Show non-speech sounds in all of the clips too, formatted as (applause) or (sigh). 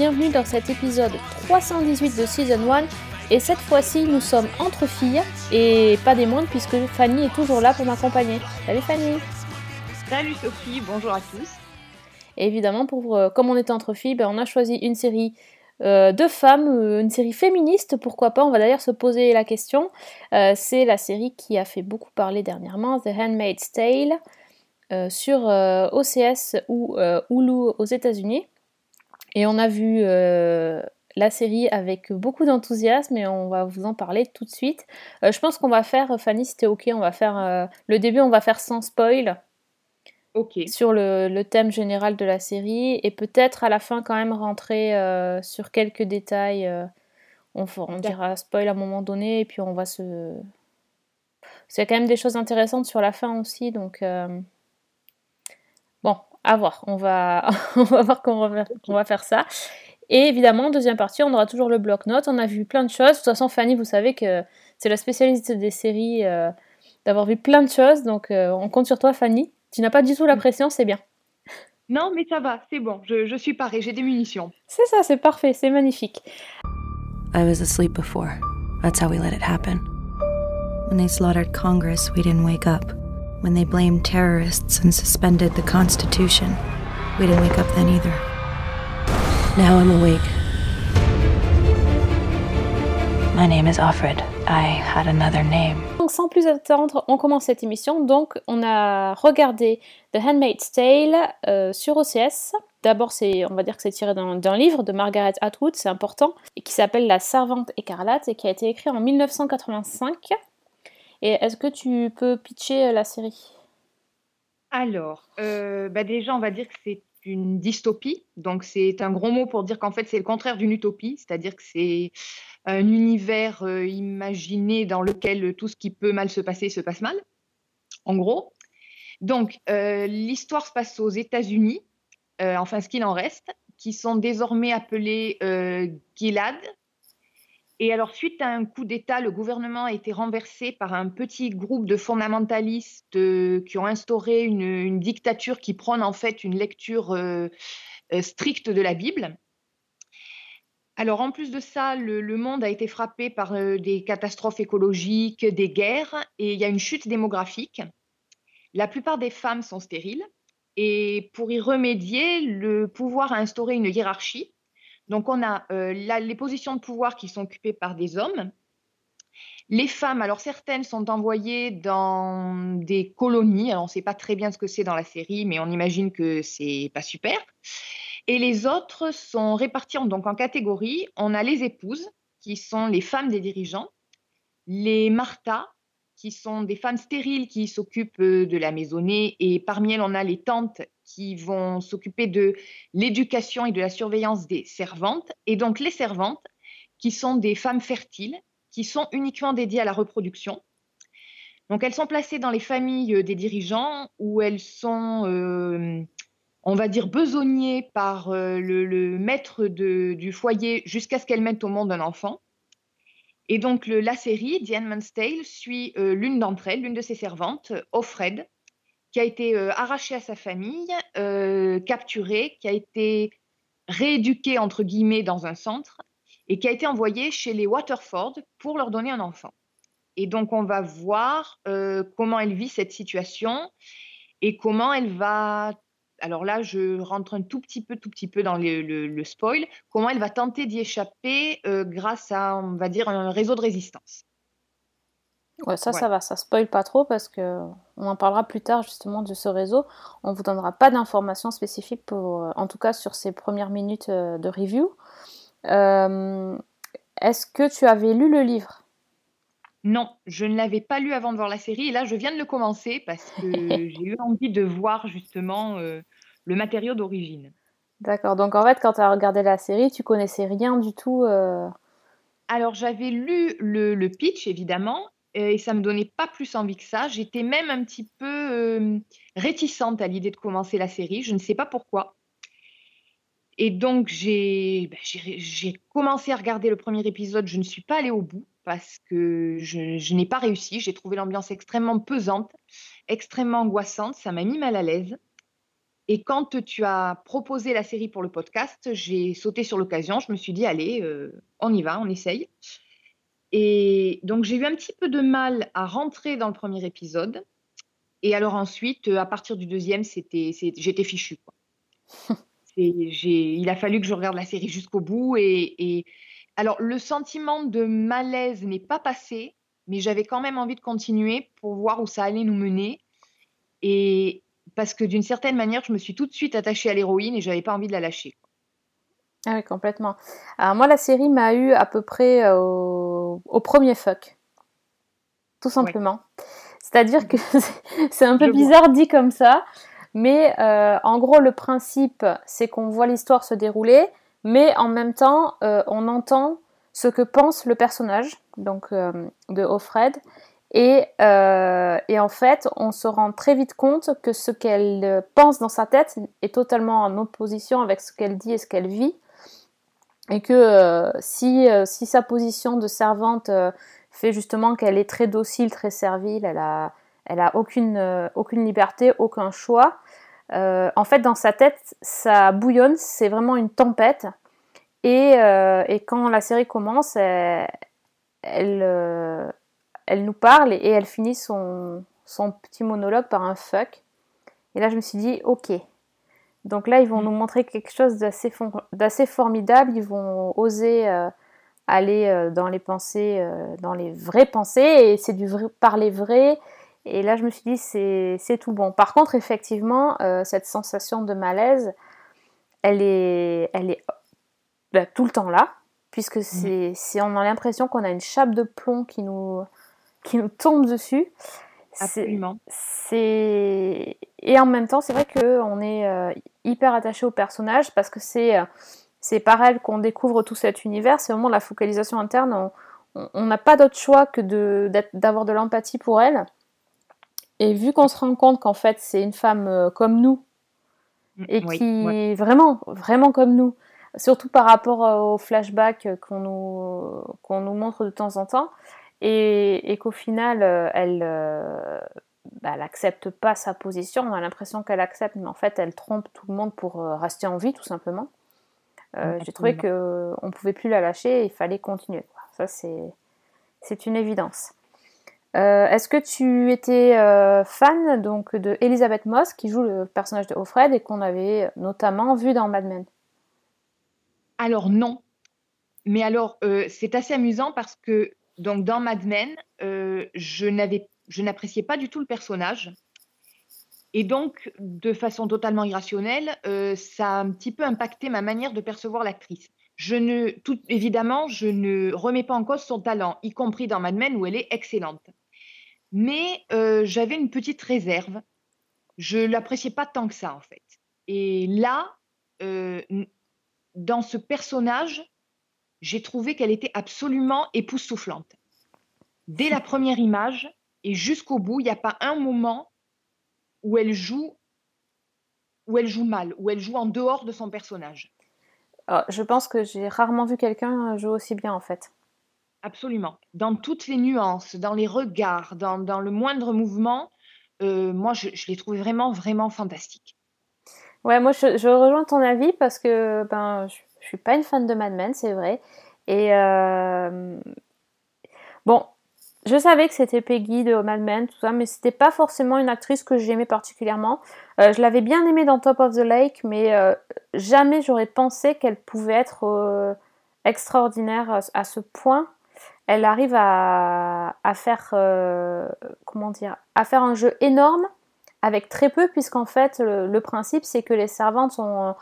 bienvenue dans cet épisode 318 de Season 1 et cette fois-ci nous sommes entre filles et pas des moindres puisque Fanny est toujours là pour m'accompagner. Salut Fanny Salut Sophie, bonjour à tous évidemment, pour, euh, comme on était entre filles, ben, on a choisi une série euh, de femmes, euh, une série féministe, pourquoi pas, on va d'ailleurs se poser la question. c'est la série qui a fait beaucoup parler dernièrement, The Handmaid's Tale, sur OCS ou Hulu aux États-Unis. Et on a vu euh, la série avec beaucoup d'enthousiasme et on va vous en parler tout de suite. Euh, je pense qu'on va faire, Fanny, si t'es ok, on va faire euh, le début, on va faire sans spoil. Sur le, thème général de la série et peut-être à la fin quand même rentrer sur quelques détails. on, on dira spoil à un moment donné et puis on va se. C'est quand même des choses intéressantes sur la fin aussi, donc à voir. On va, (laughs) on va voir comment on va, faire, ça. Et évidemment, deuxième partie, on aura toujours le bloc-notes. On a vu plein de choses. De toute façon, Fanny, vous savez que c'est la spécialiste des séries, euh, d'avoir vu plein de choses. Donc, euh, on compte sur toi, Fanny. Tu n'as pas du tout la pression, c'est bien. Non, mais ça va, c'est bon. Je, je suis parée, j'ai des munitions. C'est ça, c'est parfait, c'est magnifique. I was asleep before. That's how we let it happen. When they slaughtered Congress, we didn't wake up. When they blamed terrorists and suspended the Constitution. We didn't wake up then either. Now I'm awake. My name is Offred. I had another name. Donc sans plus attendre, on commence cette émission. Donc on a regardé The Handmaid's Tale euh, sur OCS. D'abord, c'est, on va dire que c'est tiré d'un livre de Margaret Atwood, c'est important, et qui s'appelle La Servante écarlate et qui a été écrit en 1985. Et est-ce que tu peux pitcher euh, la série? Alors, euh, bah déjà, on va dire que c'est une dystopie. Donc, c'est un gros mot pour dire qu'en fait, c'est le contraire d'une utopie. C'est-à-dire que c'est un univers euh, imaginé dans lequel tout ce qui peut mal se passer se passe mal, en gros. Donc, l'histoire se passe aux États-Unis, enfin ce qu'il en reste, qui sont désormais appelés Gilad, et alors, suite à un coup d'État, le gouvernement a été renversé par un petit groupe de fondamentalistes euh, qui ont instauré une, dictature qui prône en fait une lecture euh, euh, stricte de la Bible. Alors, en plus de ça, le, monde a été frappé par des catastrophes écologiques, des guerres, et il y a une chute démographique. La plupart des femmes sont stériles. Et pour y remédier, le pouvoir a instauré une hiérarchie donc on a euh, les positions de pouvoir qui sont occupées par des hommes. Les femmes, alors certaines sont envoyées dans des colonies. On ne sait pas très bien ce que c'est dans la série, mais on imagine que c'est pas super. Et les autres sont réparties en, donc en catégories. On a les épouses, qui sont les femmes des dirigeants, les Martha, qui sont des femmes stériles qui s'occupent euh, de la maisonnée, et parmi elles, on a les tantes qui vont s'occuper de l'éducation et de la surveillance des servantes, et donc les servantes, qui sont des femmes fertiles, qui sont uniquement dédiées à la reproduction. Donc elles sont placées dans les familles euh, des dirigeants où elles sont, euh, on va dire, besognées par euh, le, maître du foyer jusqu'à ce qu'elles mettent au monde un enfant. Et donc la série, The Handmaid's Tale, suit l'une d'entre elles, l'une de ses servantes, Offred, qui a été euh, arraché à sa famille, euh, capturé, qui a été rééduqué entre guillemets dans un centre et qui a été envoyé chez les Waterford pour leur donner un enfant. Et donc on va voir euh, comment elle vit cette situation et comment elle va. Alors là, je rentre un tout petit peu, tout petit peu dans le spoil. Comment elle va tenter d'y échapper grâce à, on va dire, un réseau de résistance. Ouais, ça, ça va, ça spoil pas trop parce que on en parlera plus tard justement de ce réseau. On vous donnera pas d'informations spécifiques pour, euh, en tout cas sur ces premières minutes euh, de review. Euh, est-ce que tu avais lu le livre? Non, je ne l'avais pas lu avant de voir la série et là je viens de le commencer parce que (laughs) j'ai eu envie de voir justement le matériau d'origine. D'accord, donc en fait quand tu as regardé la série, tu connaissais rien du tout alors j'avais lu le, le, pitch évidemment et ça me donnait pas plus envie que ça. J'étais même un petit peu réticente à l'idée de commencer la série. Je ne sais pas pourquoi. Et donc, j'ai ben, commencé à regarder le premier épisode. Je ne suis pas allée au bout. parce que je, n'ai pas réussi. J'ai trouvé l'ambiance extrêmement pesante, extrêmement angoissante. Ça m'a mis mal à l'aise. Et quand tu as proposé la série pour le podcast, j'ai sauté sur l'occasion. Je me suis dit, allez, euh, on y va, on essaye. Et donc, j'ai eu un petit peu de mal à rentrer dans le premier épisode. Et alors ensuite, à partir du deuxième, c'était, j'étais fichue. (laughs) il a fallu que je regarde la série jusqu'au bout. Et, alors, le sentiment de malaise n'est pas passé, mais j'avais quand même envie de continuer pour voir où ça allait nous mener. Et parce que d'une certaine manière, je me suis tout de suite attachée à l'héroïne et j'avais pas envie de la lâcher. Ah oui, complètement. Alors moi, la série m'a eu à peu près euh, au, premier fuck. Tout simplement. C'est-à-dire que (laughs) c'est un peu bizarre dit comme ça, mais euh, en gros, le principe, c'est qu'on voit l'histoire se dérouler, mais en même temps, euh, on entend ce que pense le personnage, donc euh, de Offred. Et, et, en fait, on se rend très vite compte que ce qu'elle pense dans sa tête est totalement en opposition avec ce qu'elle dit et ce qu'elle vit. Et que si, si, sa position de servante fait justement qu'elle est très docile, très servile, elle a, elle a aucune, euh, aucune liberté, aucun choix. Euh, en fait, dans sa tête, ça bouillonne, c'est vraiment une tempête. Et, euh, et, quand la série commence, elle, elle, nous parle et elle finit son, son, petit monologue par un fuck. Et là, je me suis dit, ok. Donc là, ils vont nous montrer quelque chose d'assez formidable. Ils vont oser aller dans les pensées, dans les vraies pensées. Et c'est du vrai, parler vrai. Et là, je me suis dit, c'est tout bon. Par contre, effectivement, euh, cette sensation de malaise, elle est, elle est bah, tout le temps là, puisque mmh. c'est, on a l'impression qu'on a une chape de plomb qui nous, qui nous tombe dessus. Absolument. C'est, et en même temps, c'est vrai qu'on est euh, hyper attaché au personnage parce que c'est, euh, c'est par elle qu'on découvre tout cet univers. C'est vraiment la focalisation interne. On n'a pas d'autre choix que d'avoir de l'empathie pour elle. Et vu qu'on se rend compte qu'en fait c'est une femme euh, comme nous, mm, et qui est vraiment, vraiment comme nous, surtout par rapport aux flashbacks qu'on nous, qu'on nous montre de temps en temps, et, qu'au final euh, elle, bah, accepte pas sa position, on a l'impression qu'elle accepte, mais en fait elle trompe tout le monde pour rester en vie tout simplement. J'ai trouvé qu'on ne pouvait plus la lâcher, et il fallait continuer. Ça c'est une évidence. Euh, est-ce que tu étais euh, fan donc de Elizabeth Moss qui joue le personnage de Offred et qu'on avait notamment vu dans Mad Men? Alors non, mais alors euh, c'est assez amusant parce que donc dans Mad Men, je n'avais, je n'appréciais pas du tout le personnage et donc de façon totalement irrationnelle, ça a un petit peu impacté ma manière de percevoir l'actrice. Je ne, tout, évidemment, je ne remets pas en cause son talent, y compris dans Mad Men où elle est excellente. Mais euh, j'avais une petite réserve. Je l'appréciais pas tant que ça, en fait. Et là, euh, dans ce personnage, j'ai trouvé qu'elle était absolument époustouflante. Dès la première image et jusqu'au bout, il n'y a pas un moment où elle joue où elle joue mal, où elle joue en dehors de son personnage. je pense que j'ai rarement vu quelqu'un jouer aussi bien en fait. Absolument. Dans toutes les nuances, dans les regards, dans, le moindre mouvement, euh, moi, je, l'ai trouvé vraiment, vraiment fantastique. Ouais, moi, je, rejoins ton avis parce que ben, je, suis pas une fan de Mad Men, c'est vrai. Et euh, bon, je savais que c'était Peggy de Mad Men, tout ça, mais c'était pas forcément une actrice que j'aimais particulièrement. Euh, je l'avais bien aimée dans Top of the Lake, mais jamais j'aurais pensé qu'elle pouvait être extraordinaire à ce point elle arrive à, faire euh, comment dire à faire un jeu énorme avec très peu puisqu'en fait le, principe c'est que les servantes sont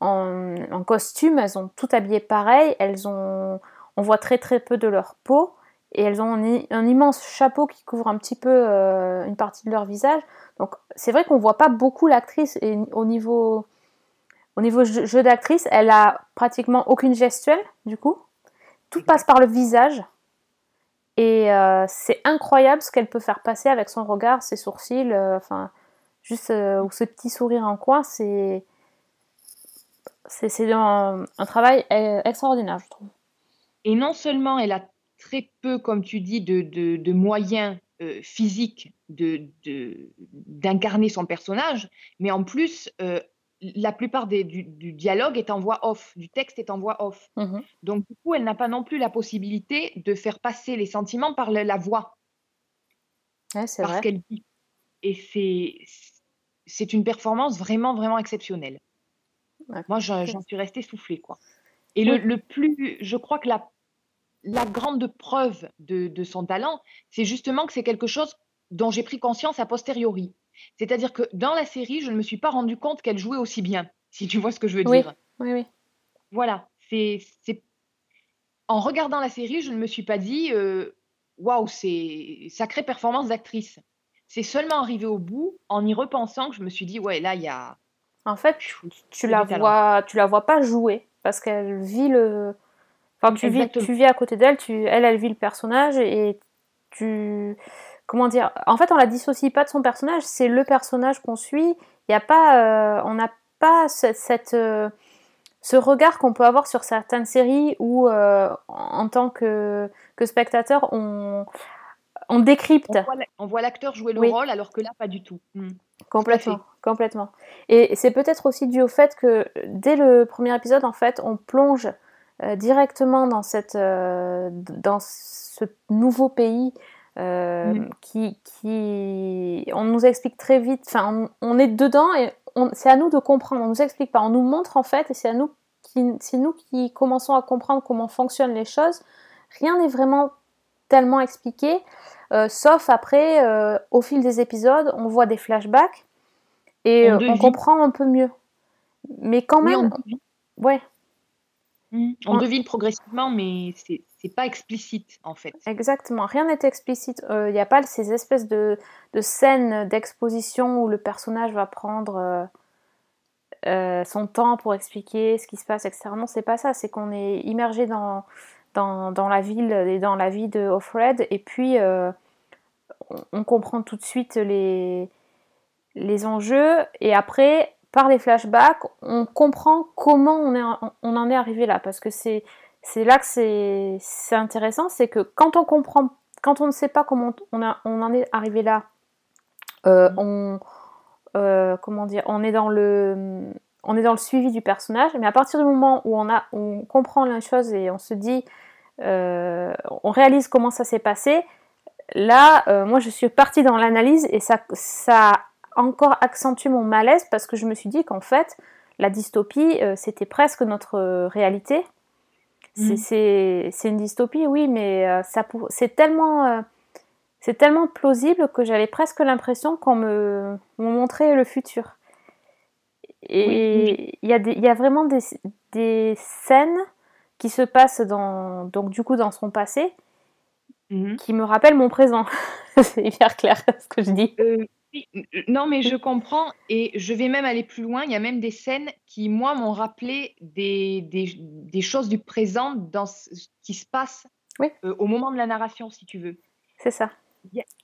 en, costume, elles ont tout habillé pareil, elles ont on voit très très peu de leur peau et elles ont un, immense chapeau qui couvre un petit peu euh, une partie de leur visage. Donc c'est vrai qu'on voit pas beaucoup l'actrice et au niveau au niveau jeu d'actrice, elle a pratiquement aucune gestuelle du coup. Tout passe par le visage. Et euh, c'est incroyable ce qu'elle peut faire passer avec son regard, ses sourcils, euh, enfin, juste, euh, ou ce petit sourire en coin, c'est. C'est un, un, travail extraordinaire, je trouve. Et non seulement elle a très peu, comme tu dis, de, de, moyens euh, physiques d'incarner de, son personnage, mais en plus, euh, la plupart des, du, dialogue est en voix off, du texte est en voix off. Mmh Donc, du coup, elle n'a pas non plus la possibilité de faire passer les sentiments par la, voix. c'est parce qu'elle dit. Et c'est une performance vraiment, vraiment exceptionnelle. Moi, j'en suis restée soufflée, quoi. Et le, plus, je crois que la, la grande preuve de, de son talent, c'est justement que c'est quelque chose dont j'ai pris conscience a posteriori. C'est-à-dire que dans la série, je ne me suis pas rendu compte qu'elle jouait aussi bien, si tu vois ce que je veux dire. Oui, oui. Voilà. C'est, En regardant la série, je ne me suis pas dit euh, waouh, c'est sacrée performance d'actrice. C'est seulement arrivé au bout, en y repensant, que je me suis dit ouais, là, il y a. En fait, tu la vois, tu la vois pas jouer parce qu'elle vit le. Enfin, tu vis, tu vis à côté d'elle, tu, elle, elle vit le personnage et tu comment dire En fait, on la dissocie pas de son personnage, c'est le personnage qu'on suit. Il y a pas, euh, on n'a pas cette, euh, ce regard qu'on peut avoir sur certaines séries où, euh, en tant que, que spectateur, on, on décrypte. On voit l'acteur jouer le rôle, alors que là, pas du tout. Hmm. Complètement, complètement. Et c'est peut-être aussi dû au fait que dès le premier épisode, en fait, on plonge directement dans cette, dans ce nouveau pays euh, mm. qui, qui, on nous explique très vite, enfin, on, est dedans et c'est à nous de comprendre. On nous explique pas, on nous montre en fait, et c'est à nous qui, c'est nous qui commençons à comprendre comment fonctionnent les choses. Rien n'est vraiment tellement expliqué, euh, sauf après, euh, au fil des épisodes, on voit des flashbacks et on, comprend un peu mieux. Mais quand même, ouais. Mm. On devine progressivement, mais c'est pas explicite en fait. Exactement, rien n'est explicite. Il euh, n'y a pas ces espèces de, scènes d'exposition où le personnage va prendre euh, euh, son temps pour expliquer ce qui se passe, etc. Non, c'est pas ça, c'est qu'on est immergé dans, dans, la ville et dans la vie de Offred. Et puis on, comprend tout de suite les, les enjeux. Et après par les flashbacks, on comprend comment on, est, on en est arrivé là. Parce que c'est c'est là que c'est intéressant, c'est que quand on comprend, quand on ne sait pas comment on, on en est arrivé là, euh, mm. on, euh, comment dire, on est dans le, on est dans le suivi du personnage, mais à partir du moment où on a, on comprend la chose et on se dit, euh, on réalise comment ça s'est passé, là, moi je suis partie dans l'analyse et ça, ça a encore accentué mon malaise parce que je me suis dit qu'en fait, la dystopie, c'était presque notre réalité Mm. C'est une dystopie, oui, mais euh, c'est tellement, euh, c'est tellement plausible que j'avais presque l'impression qu'on me, montrait le futur. Et il y, a y a vraiment des, des, scènes qui se passent dans, donc du coup dans son passé mm-hmm. qui me rappellent mon présent. (laughs) c'est hyper clair (laughs) ce que je dis. Euh, non, mais je comprends et je vais même aller plus loin. Il y a même des scènes qui, moi, m'ont rappelé des, des, choses du présent dans ce qui se passe euh, au moment de la narration, si tu veux. C'est ça.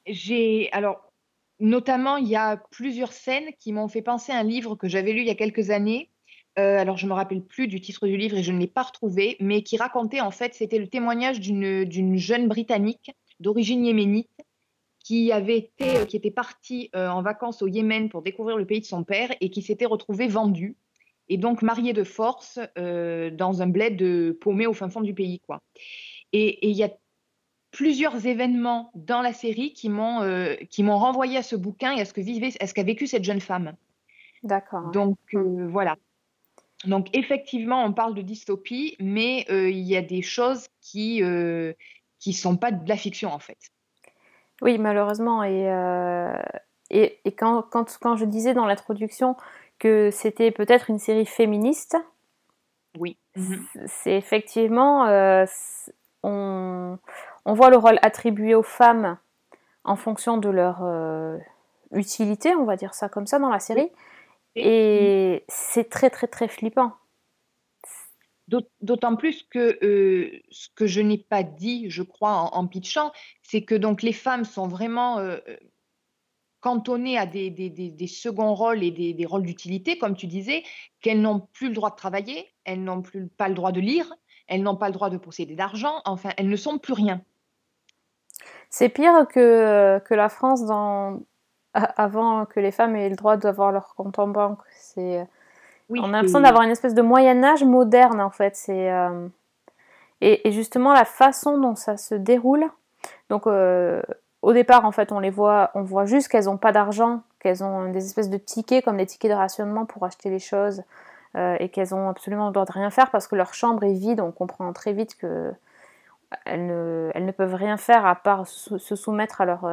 J'ai alors notamment il y a plusieurs scènes qui m'ont fait penser à un livre que j'avais lu il y a quelques années. Euh, alors je me rappelle plus du titre du livre et je ne l'ai pas retrouvé, mais qui racontait en fait c'était le témoignage d'une jeune britannique d'origine yéménite qui avait été, euh, qui était parti euh, en vacances au Yémen pour découvrir le pays de son père et qui s'était retrouvé vendu et donc marié de force euh, dans un bled paumé au fin fond du pays, quoi. Et il y a plusieurs événements dans la série qui m'ont qui m'ont renvoyé à ce bouquin et à ce que vivait, à ce qu'a vécu cette jeune femme. D'accord. Donc voilà. Donc effectivement, on parle de dystopie, mais il y a des choses qui qui sont pas de la fiction en fait. Oui, malheureusement. Et, euh, et, quand, quand, quand, je disais dans l'introduction que c'était peut-être une série féministe, oui. C'est effectivement, euh, on, on, voit le rôle attribué aux femmes en fonction de leur euh, utilité, on va dire ça comme ça dans la série. Et c'est très très très flippant. D'autant plus que euh, ce que je n'ai pas dit, je crois, en, pitchant, c'est que donc les femmes sont vraiment euh, cantonnées à des, des, seconds rôles et des, rôles d'utilité, comme tu disais, qu'elles n'ont plus le droit de travailler, elles n'ont plus pas le droit de lire, elles n'ont pas le droit de posséder d'argent, enfin, elles ne sont plus rien. C'est pire que, que la France dans, avant que les femmes aient le droit d'avoir leur compte en banque. C'est, on a l'impression d'avoir une espèce de Moyen Âge moderne en fait. C'est, euh, et, justement la façon dont ça se déroule. Donc euh, au départ en fait on les voit, on voit juste qu'elles n'ont pas d'argent, qu'elles ont des espèces de tickets comme des tickets de rationnement pour acheter les choses euh, et qu'elles ont absolument le droit de rien faire parce que leur chambre est vide. On comprend très vite que elles ne, elles ne peuvent rien faire à part se soumettre à leur,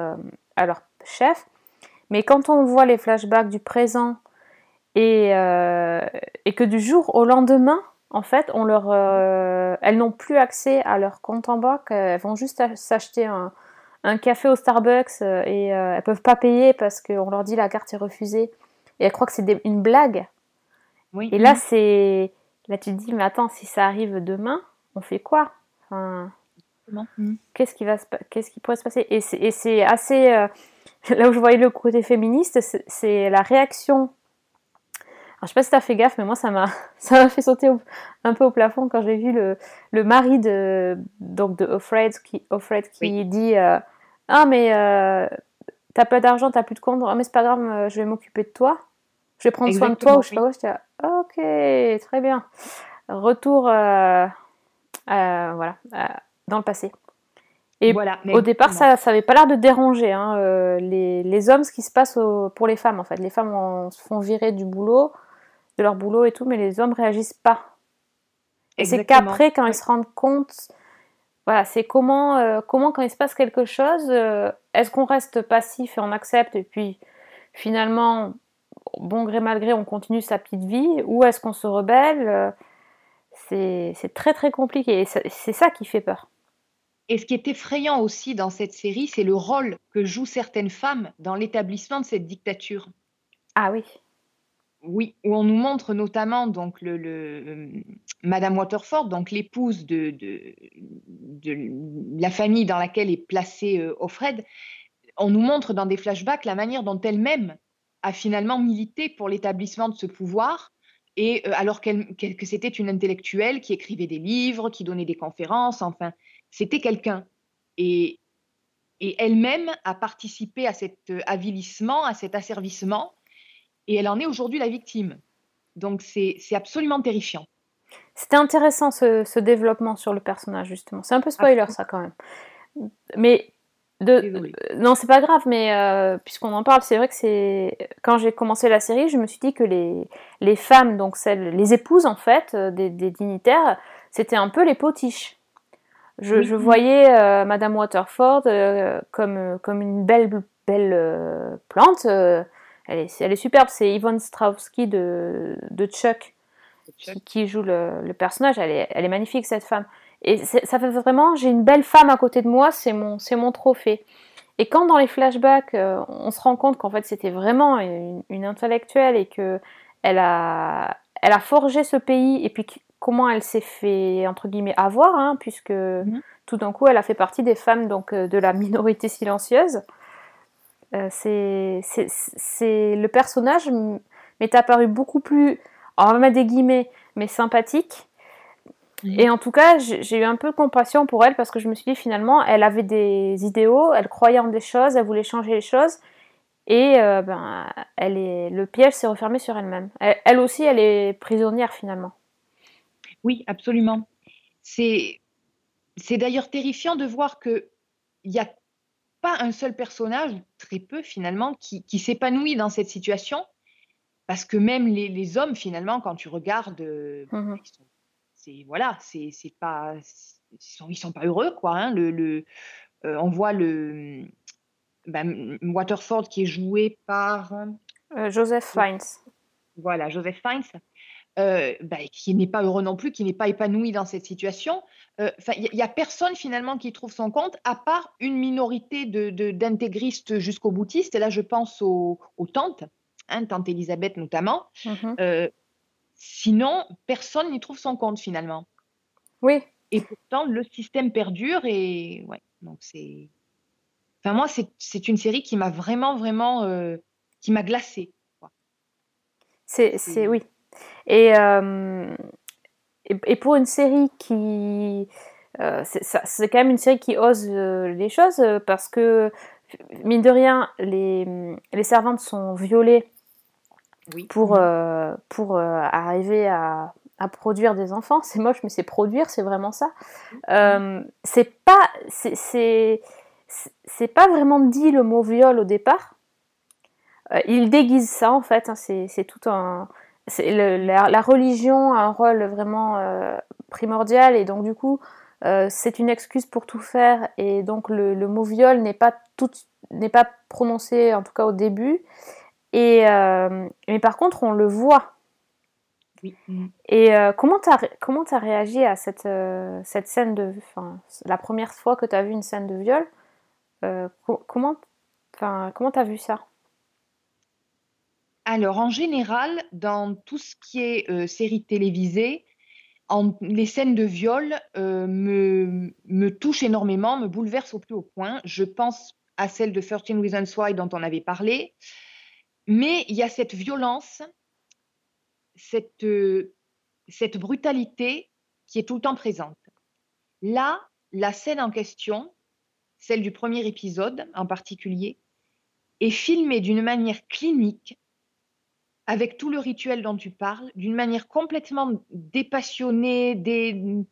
à leur chef. Mais quand on voit les flashbacks du présent et, euh, et que du jour au lendemain, en fait, on leur, euh, elles n'ont plus accès à leur compte en banque, elles vont juste s'acheter un, un, café au Starbucks euh, et elles peuvent pas payer parce qu'on leur dit la carte est refusée. Et elles croient que c'est une blague. Oui. Et là, c'est là tu te dis mais attends, si ça arrive demain, on fait quoi? Enfin, Qu'est-ce qui va qu'est-ce qui pourrait se passer? Et c'est assez (laughs) là où je voyais le côté féministe, c'est la réaction. Alors, je sais pas si t'as fait gaffe, mais moi, ça m'a, (laughs) ça m'a fait sauter un peu au plafond quand j'ai vu le, le mari de, donc de Offred qui, Offred qui dit euh, Ah, mais euh, t'as pas d'argent, t'as plus de compte, ah, mais c'est pas grave, euh, je vais m'occuper de toi. Je vais prendre soin de toi, ou je sais pas quoi. J'étais Ok, très bien. Retour, voilà, dans le passé. Et voilà, au départ, ça n'avait pas l'air de déranger hein, euh, les, les, hommes, ce qui se passe pour les femmes en fait. Les femmes se font virer du boulot, de leur boulot et tout, mais les hommes réagissent pas. Et c'est qu'après, quand ils se rendent compte, voilà, c'est comment, euh, comment quand il se passe quelque chose, euh, est-ce qu'on reste passif et on accepte et puis finalement, bon gré mal gré, on continue sa petite vie, ou est-ce qu'on se rebelle C'est très très compliqué et c'est ça qui fait peur. Et ce qui est effrayant aussi dans cette série, c'est le rôle que jouent certaines femmes dans l'établissement de cette dictature. Ah oui. Oui, où on nous montre notamment donc le, euh, Madame Waterford, donc l'épouse de, la famille dans laquelle est placé euh, Offred. On nous montre dans des flashbacks la manière dont elle-même a finalement milité pour l'établissement de ce pouvoir, et euh, alors que c'était une intellectuelle qui écrivait des livres, qui donnait des conférences, enfin, c'était quelqu'un. Et, elle-même a participé à cet euh, avilissement, à cet asservissement, et elle en est aujourd'hui la victime. Donc c'est absolument terrifiant. C'était intéressant ce, développement sur le personnage, justement. C'est un peu spoiler, ça, quand même. Mais. De, euh, non, c'est pas grave, mais euh, puisqu'on en parle, c'est vrai que c'est. Quand j'ai commencé la série, je me suis dit que les, les femmes, donc celles, les épouses, en fait, des, des dignitaires, c'était un peu les potiches. Je, voyais euh, Madame Waterford euh, comme, euh, comme une belle, belle plante. elle, est, elle est superbe. C'est Yvonne Strahovski de, de Chuck, Qui, joue le, personnage. Elle est, elle est, magnifique, cette femme. Et ça fait vraiment, j'ai une belle femme à côté de moi, c'est mon, mon trophée. Et quand dans les flashbacks, on se rend compte qu'en fait c'était vraiment une, une, intellectuelle et que elle a, elle a forgé ce pays et puis comment elle s'est fait entre guillemets avoir, hein, puisque mhm. tout d'un coup elle a fait partie des femmes donc euh, de la minorité silencieuse. Euh, c'est, le personnage m'est apparu beaucoup plus, on va mettre des guillemets, mais sympathique. Et en tout cas, j'ai eu un peu de compassion pour elle parce que je me suis dit finalement, elle avait des idéaux, elle croyait en des choses, elle voulait changer les choses. Et euh, ben, elle est, le piège s'est refermé sur elle-même. elle, aussi, elle est prisonnière finalement. Oui, absolument. C'est d'ailleurs terrifiant de voir qu'il n'y a pas un seul personnage, très peu finalement, qui, s'épanouit dans cette situation. Parce que même les, hommes, finalement, quand tu regardes, euh, mmh c'est voilà, c'est pas, ils sont, sont pas heureux quoi. Hein. Le, euh, on voit le ben, Waterford qui est joué par euh, Joseph Fiennes. Voilà, Joseph Fiennes. Euh, bah, qui n'est pas heureux non plus, qui n'est pas épanoui dans cette situation. Euh, il n'y a personne finalement qui trouve son compte, à part une minorité d'intégristes de, jusqu'au boutistes. Et là, je pense aux, tantes, hein, tante Elisabeth notamment. Mmh euh, sinon, personne n'y trouve son compte finalement. Oui. Et pourtant, le système perdure et ouais, donc c'est. Enfin, moi, c'est une série qui m'a vraiment, vraiment, qui m'a glacée. C'est, oui, et, euh, et, pour une série qui. Euh, c'est quand même une série qui ose les choses parce que, mine de rien, les, les servantes sont violées pour, pour arriver à, à, produire des enfants. C'est moche, mais c'est produire, c'est vraiment ça. C'est pas. C'est c'est pas vraiment dit le mot viol au départ. Euh, il déguise ça en fait, hein, c'est tout un. La, religion a un rôle vraiment euh, primordial et donc du coup euh, c'est une excuse pour tout faire et donc le, mot viol n'est pas n'est pas prononcé en tout cas au début et mais par contre on le voit. Oui. Et comment tu as, comment as réagi à cette, cette scène de. la première fois que tu as vu une scène de viol euh, comment comment tu as vu ça? Alors, en général, dans tout ce qui est euh, série télévisée, en, les scènes de viol euh, me, touchent énormément, me bouleversent au plus haut point. Je pense à celle de 13 Reasons Why dont on avait parlé. Mais il y a cette violence, cette, cette brutalité qui est tout le temps présente. Là, la scène en question, celle du premier épisode en particulier, est filmée d'une manière clinique, avec tout le rituel dont tu parles, d'une manière complètement dépassionnée, des...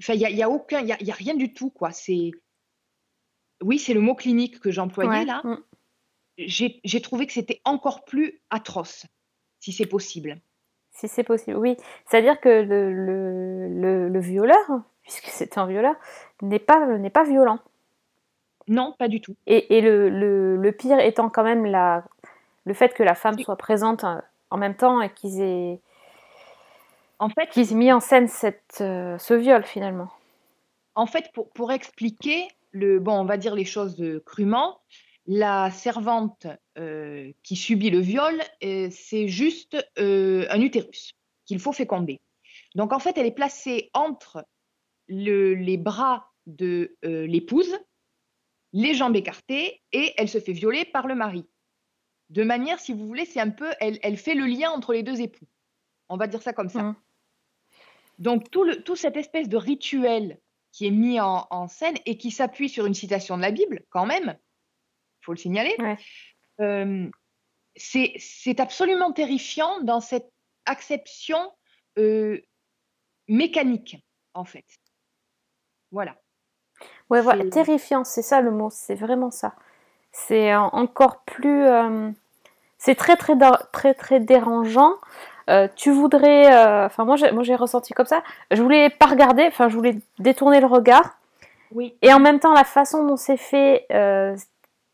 Enfin, il n'y a, y a, aucun, il y a, rien du tout, quoi. C'est, oui, c'est le mot clinique que j'employais là. Mm. J'ai trouvé que c'était encore plus atroce, si c'est possible. Si c'est possible, oui. C'est-à-dire que le, le, le, violeur, puisque c'est un violeur, n'est pas, n'est pas violent. Non, pas du tout. Et, le, pire étant quand même la, le fait que la femme soit présente euh, en même temps et qu'ils aient, en fait, qu'ils aient mis en scène cette, euh, ce viol finalement. En fait, pour, pour, expliquer, le, bon, on va dire les choses crûment, la servante euh, qui subit le viol, c'est juste un utérus qu'il faut féconder. Donc en fait, elle est placée entre le, les bras de l'épouse les jambes écartées, et elle se fait violer par le mari. De manière, si vous voulez, c'est un peu, elle, fait le lien entre les deux époux. On va dire ça comme ça. Mmh. Donc tout, le, tout cette espèce de rituel qui est mis en, scène et qui s'appuie sur une citation de la Bible, quand même, il faut le signaler, euh, c'est absolument terrifiant dans cette acception euh, mécanique, en fait. Voilà. Ouais, voilà, terrifiant, c'est ça le mot, c'est vraiment ça. C'est encore plus. Euh, c'est très, très, très, très dérangeant. Euh, tu voudrais. Euh, enfin, moi, j'ai ressenti comme ça. Je voulais pas regarder, enfin, je voulais détourner le regard. Oui. Et en même temps, la façon dont c'est fait,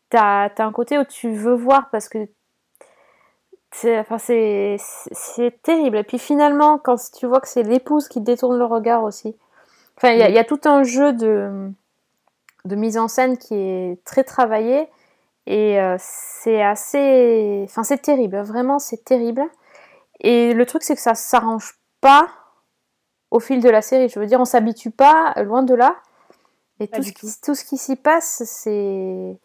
t'as as un côté où tu veux voir parce que c'est enfin, terrible. Et puis finalement, quand tu vois que c'est l'épouse qui détourne le regard aussi. Enfin, il y, y, a tout un jeu de, de mise en scène qui est très travaillé et euh, c'est assez enfin c'est terrible vraiment c'est terrible. Et le truc c'est que ça s'arrange pas au fil de la série. Je veux dire on s'habitue pas loin de là. Et tout ce, qui, tout. ce, qui, s'y passe c'est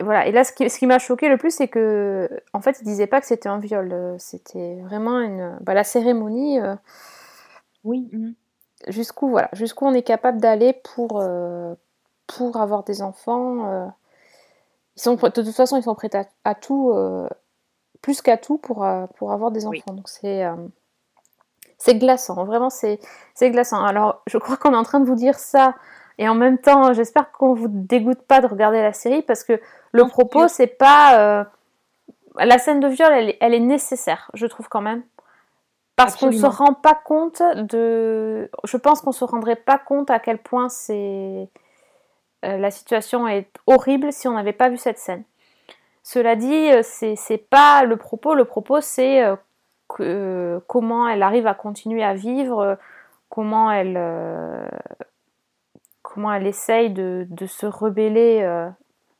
voilà. Et là ce qui, ce qui m'a choqué le plus c'est que en fait ils disaient pas que c'était un viol. C'était vraiment une bah, la cérémonie euh, oui mmh jusqu'où voilà, jusqu'où on est capable d'aller pour, euh, pour avoir des enfants. Euh. Ils sont, de toute façon, ils sont prêts à, tout, euh, plus qu'à tout pour, pour avoir des enfants. Donc c'est c'est glaçant, vraiment c'est glaçant. Alors je crois qu'on est en train de vous dire ça et en même temps j'espère qu'on vous dégoûte pas de regarder la série parce que le propos c'est pas la scène de viol elle, elle est nécessaire je trouve quand même parce qu'on ne se rend pas compte de. Je pense qu'on se rendrait pas compte à quel point c'est. Euh, la situation est horrible si on n'avait pas vu cette scène. Cela dit, euh, c'est pas le propos. Le propos, c'est euh, comment elle arrive à continuer à vivre, comment elle, comment elle essaye de, se rebeller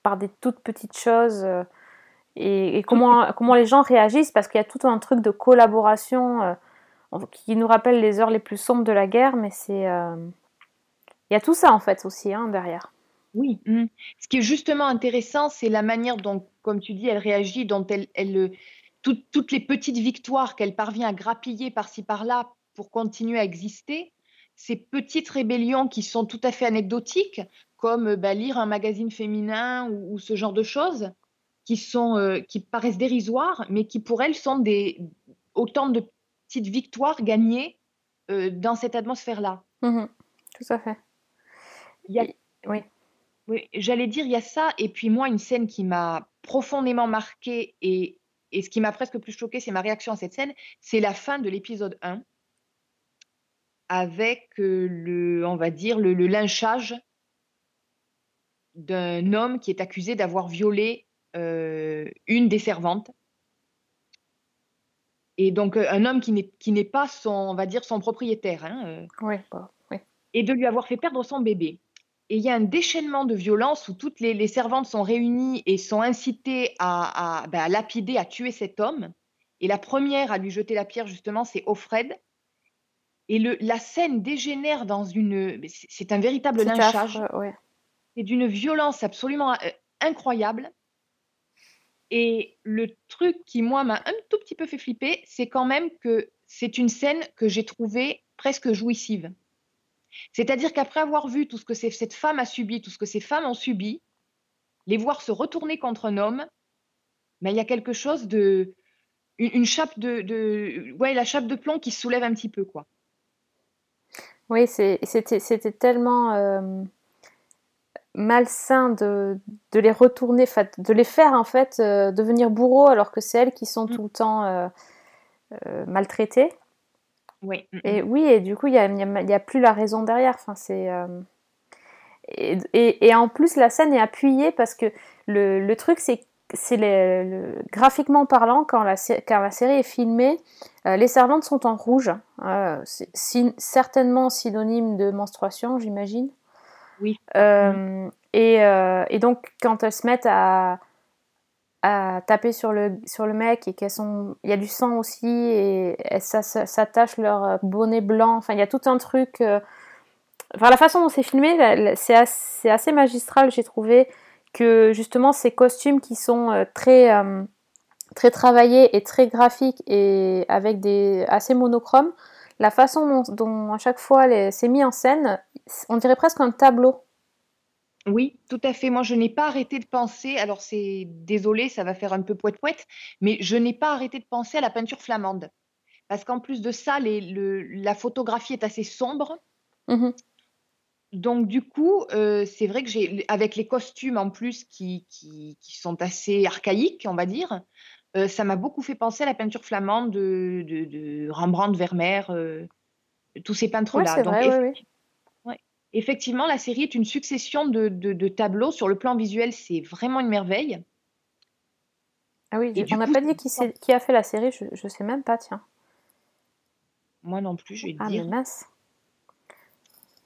par des toutes petites choses et, comment, les gens réagissent parce qu'il y a tout un truc de collaboration qui nous rappelle les heures les plus sombres de la guerre, mais c'est. Il y a tout ça en fait aussi hein, derrière. Oui. Mmh. Ce qui est justement intéressant, c'est la manière dont, comme tu dis, elle réagit, dont elle, elle toutes les petites victoires qu'elle parvient à grappiller par-ci par-là pour continuer à exister. Ces petites rébellions qui sont tout à fait anecdotiques, comme bah, lire un magazine féminin ou, ce genre de choses, qui, sont, euh, qui paraissent dérisoires, mais qui pour elles sont des, autant de petites victoires gagnées euh, dans cette atmosphère-là. Mmh tout à fait. oui. Oui J'allais dire, il y a ça, et puis moi, une scène qui m'a profondément marquée, et, et ce qui m'a presque plus choquée, c'est ma réaction à cette scène, c'est la fin de l'épisode 1, avec euh, le, on va dire, le, le lynchage d'un homme qui est accusé d'avoir violé euh, une des servantes. Et donc euh, un homme qui n'est qui n'est pas son, on va dire, son propriétaire. Hein, euh. bah, Et de lui avoir fait perdre son bébé. Et il y a un déchaînement de violence où toutes les, les servantes sont réunies et sont incitées à, à, ben, à, lapider, à tuer cet homme. Et la première à lui jeter la pierre, justement, c'est Offred. Et le, la scène dégénère dans une. C'est un véritable lynchage. ouais c'est d'une violence absolument euh, incroyable. Et le truc qui, moi, m'a un tout petit peu fait flipper, c'est quand même que c'est une scène que j'ai trouvée presque jouissive. C'est-à-dire qu'après avoir vu tout ce que cette femme a subi, tout ce que ces femmes ont subi, les voir se retourner contre un homme, mais il y a quelque chose de. Une, chape de, de, Ouais, la chape de plomb qui se soulève un petit peu, quoi. Oui, c'était tellement. Euh, malsain de, de, les retourner, de les faire en fait euh, devenir bourreaux alors que c'est elles qui sont mm. tout le temps euh, euh, maltraitées. Oui. Et oui, et du coup, il n'y a, a, plus la raison derrière. Enfin, c'est, et, et, en plus, la scène est appuyée parce que le, le truc, c'est c'est le, graphiquement parlant, quand la, quand la série est filmée, les servantes sont en rouge, c'est certainement synonyme de menstruation, j'imagine. Oui. Euh, et, euh, et, donc, quand elles se mettent à, à taper sur le, sur le mec et qu'elles sont. Il y a du sang aussi et, ça, s'attache leur bonnet blanc. Enfin, il y a tout un truc. Euh, enfin, la façon dont c'est filmé, c'est assez, assez, magistral, j'ai trouvé. Que justement, ces costumes qui sont très. très travaillés et très graphiques et avec des assez monochromes, la façon dont, à chaque fois c'est mis en scène, on dirait presque un tableau. Oui, tout à fait. Moi, je n'ai pas arrêté de penser, alors c'est désolé, ça va faire un peu poète-poète, mais je n'ai pas arrêté de penser à la peinture flamande. Parce qu'en plus de ça, la photographie est assez sombre. Mmh Donc, du coup, euh, c'est vrai que j'ai, avec les costumes en plus qui, qui, sont assez archaïques, on va dire, euh, ça m'a beaucoup fait penser à la peinture flamande de, de, Rembrandt, Vermeer, euh, tous ces peintres-là. Effectivement, la série est une succession de, tableaux. Sur le plan visuel, c'est vraiment une merveille. Ah oui, on n'a pas dit qui, qui, a fait la série, je ne sais même pas, tiens. Moi non plus, je vais ah, dire. Mais mince.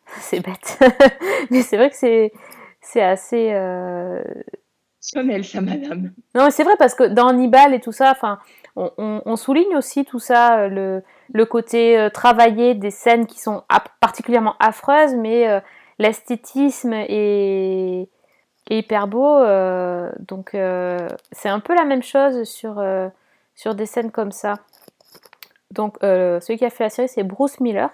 (laughs) C'est bête. (laughs) mais c'est vrai que c'est assez. Euh, ça, madame. Non, c'est vrai parce que dans Hannibal et tout ça, enfin, on, souligne aussi tout ça, euh, le, le côté euh, travaillé des scènes qui sont particulièrement affreuses, mais euh, l'esthétisme est, hyper beau. donc, c'est un peu la même chose sur, sur des scènes comme ça. Donc, celui qui a fait la série, c'est Bruce Miller,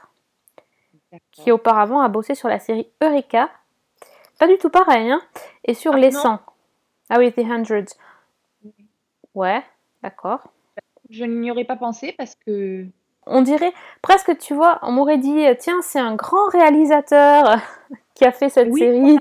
qui auparavant a bossé sur la série Eureka. Pas du tout pareil, hein, et sur ah, Les 100. Ah oui, The Hundreds. Ouais, d'accord. Je n'y aurais pas pensé parce que. On dirait presque, tu vois, on m'aurait dit, tiens, c'est un grand réalisateur (laughs) qui a fait cette série.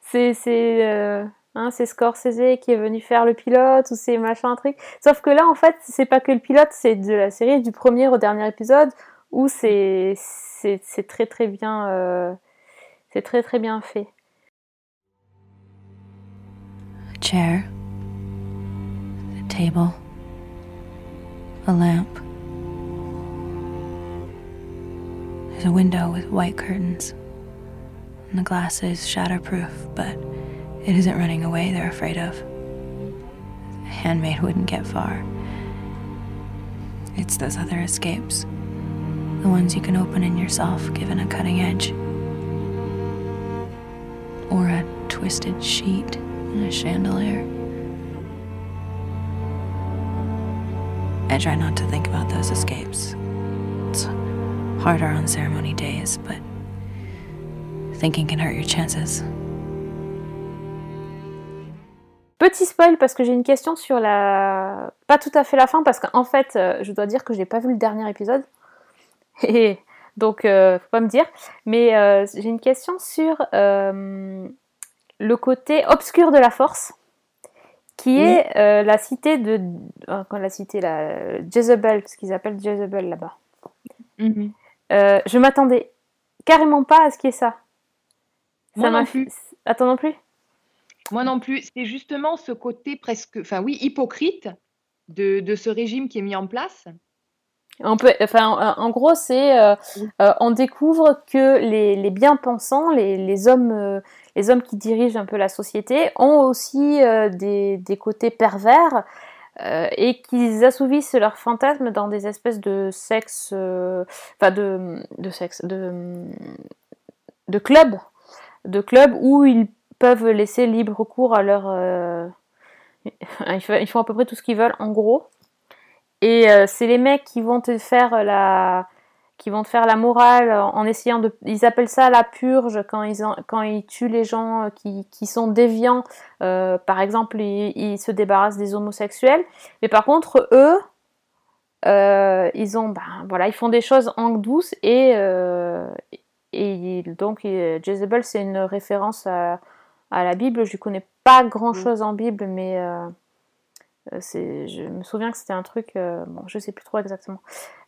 C'est c'est euh, hein, Scorsese qui est venu faire le pilote ou c'est machin truc. Sauf que là, en fait, c'est pas que le pilote, c'est de la série du premier au dernier épisode où c'est c'est très très bien euh, c'est très très bien fait. chair, a table, a lamp. There's a window with white curtains. And the glass is shatterproof, but it isn't running away they're afraid of. A handmaid wouldn't get far. It's those other escapes. The ones you can open in yourself given a cutting edge. Or a twisted sheet and a chandelier. I try not to think about those escapes. It's harder on ceremony days, but thinking can hurt your chances. Petit spoil parce que j'ai une question sur la. Pas tout à fait la fin, parce qu'en fait, euh, je dois dire que j'ai pas vu le dernier épisode. (laughs) Et donc, euh, faut pas me dire. Mais euh, j'ai une question sur le côté obscur de la force, qui Oui. est euh, la cité de. euh, quand la cité, la Jezebel, ce qu'ils appellent Jezebel là-bas. Mhm. Euh, je m'attendais carrément pas à ce qu'il y ait ça. Moi ça m'a non plus. Attends non plus? Moi non plus. C'est justement ce côté presque, enfin oui, hypocrite de, de ce régime qui est mis en place. On enfin, en, en gros, c'est, euh, euh, on découvre que les, bien-pensants, les, hommes, euh, les hommes qui dirigent un peu la société, ont aussi euh, des, côtés pervers euh, et qu'ils assouvissent leurs fantasmes dans des espèces de sexe, euh, enfin de, sexe, de, clubs, de clubs où ils peuvent laisser libre cours à leur, euh, (laughs) ils font à peu près tout ce qu'ils veulent, en gros. Et euh, c'est les mecs qui vont te faire la qui vont te faire la morale en essayant de ils appellent ça la purge quand ils quand ils tuent les gens euh, qui, qui sont déviants. Euh, par exemple ils, ils se débarrassent des homosexuels. Mais par contre eux euh, ils ont ben, voilà ils font des choses en douce et euh, et donc euh, Jezebel c'est une référence à, à la Bible. Je connais pas grand chose en Bible mais euh, euh, je me souviens que c'était un truc, euh, bon, je sais plus trop exactement.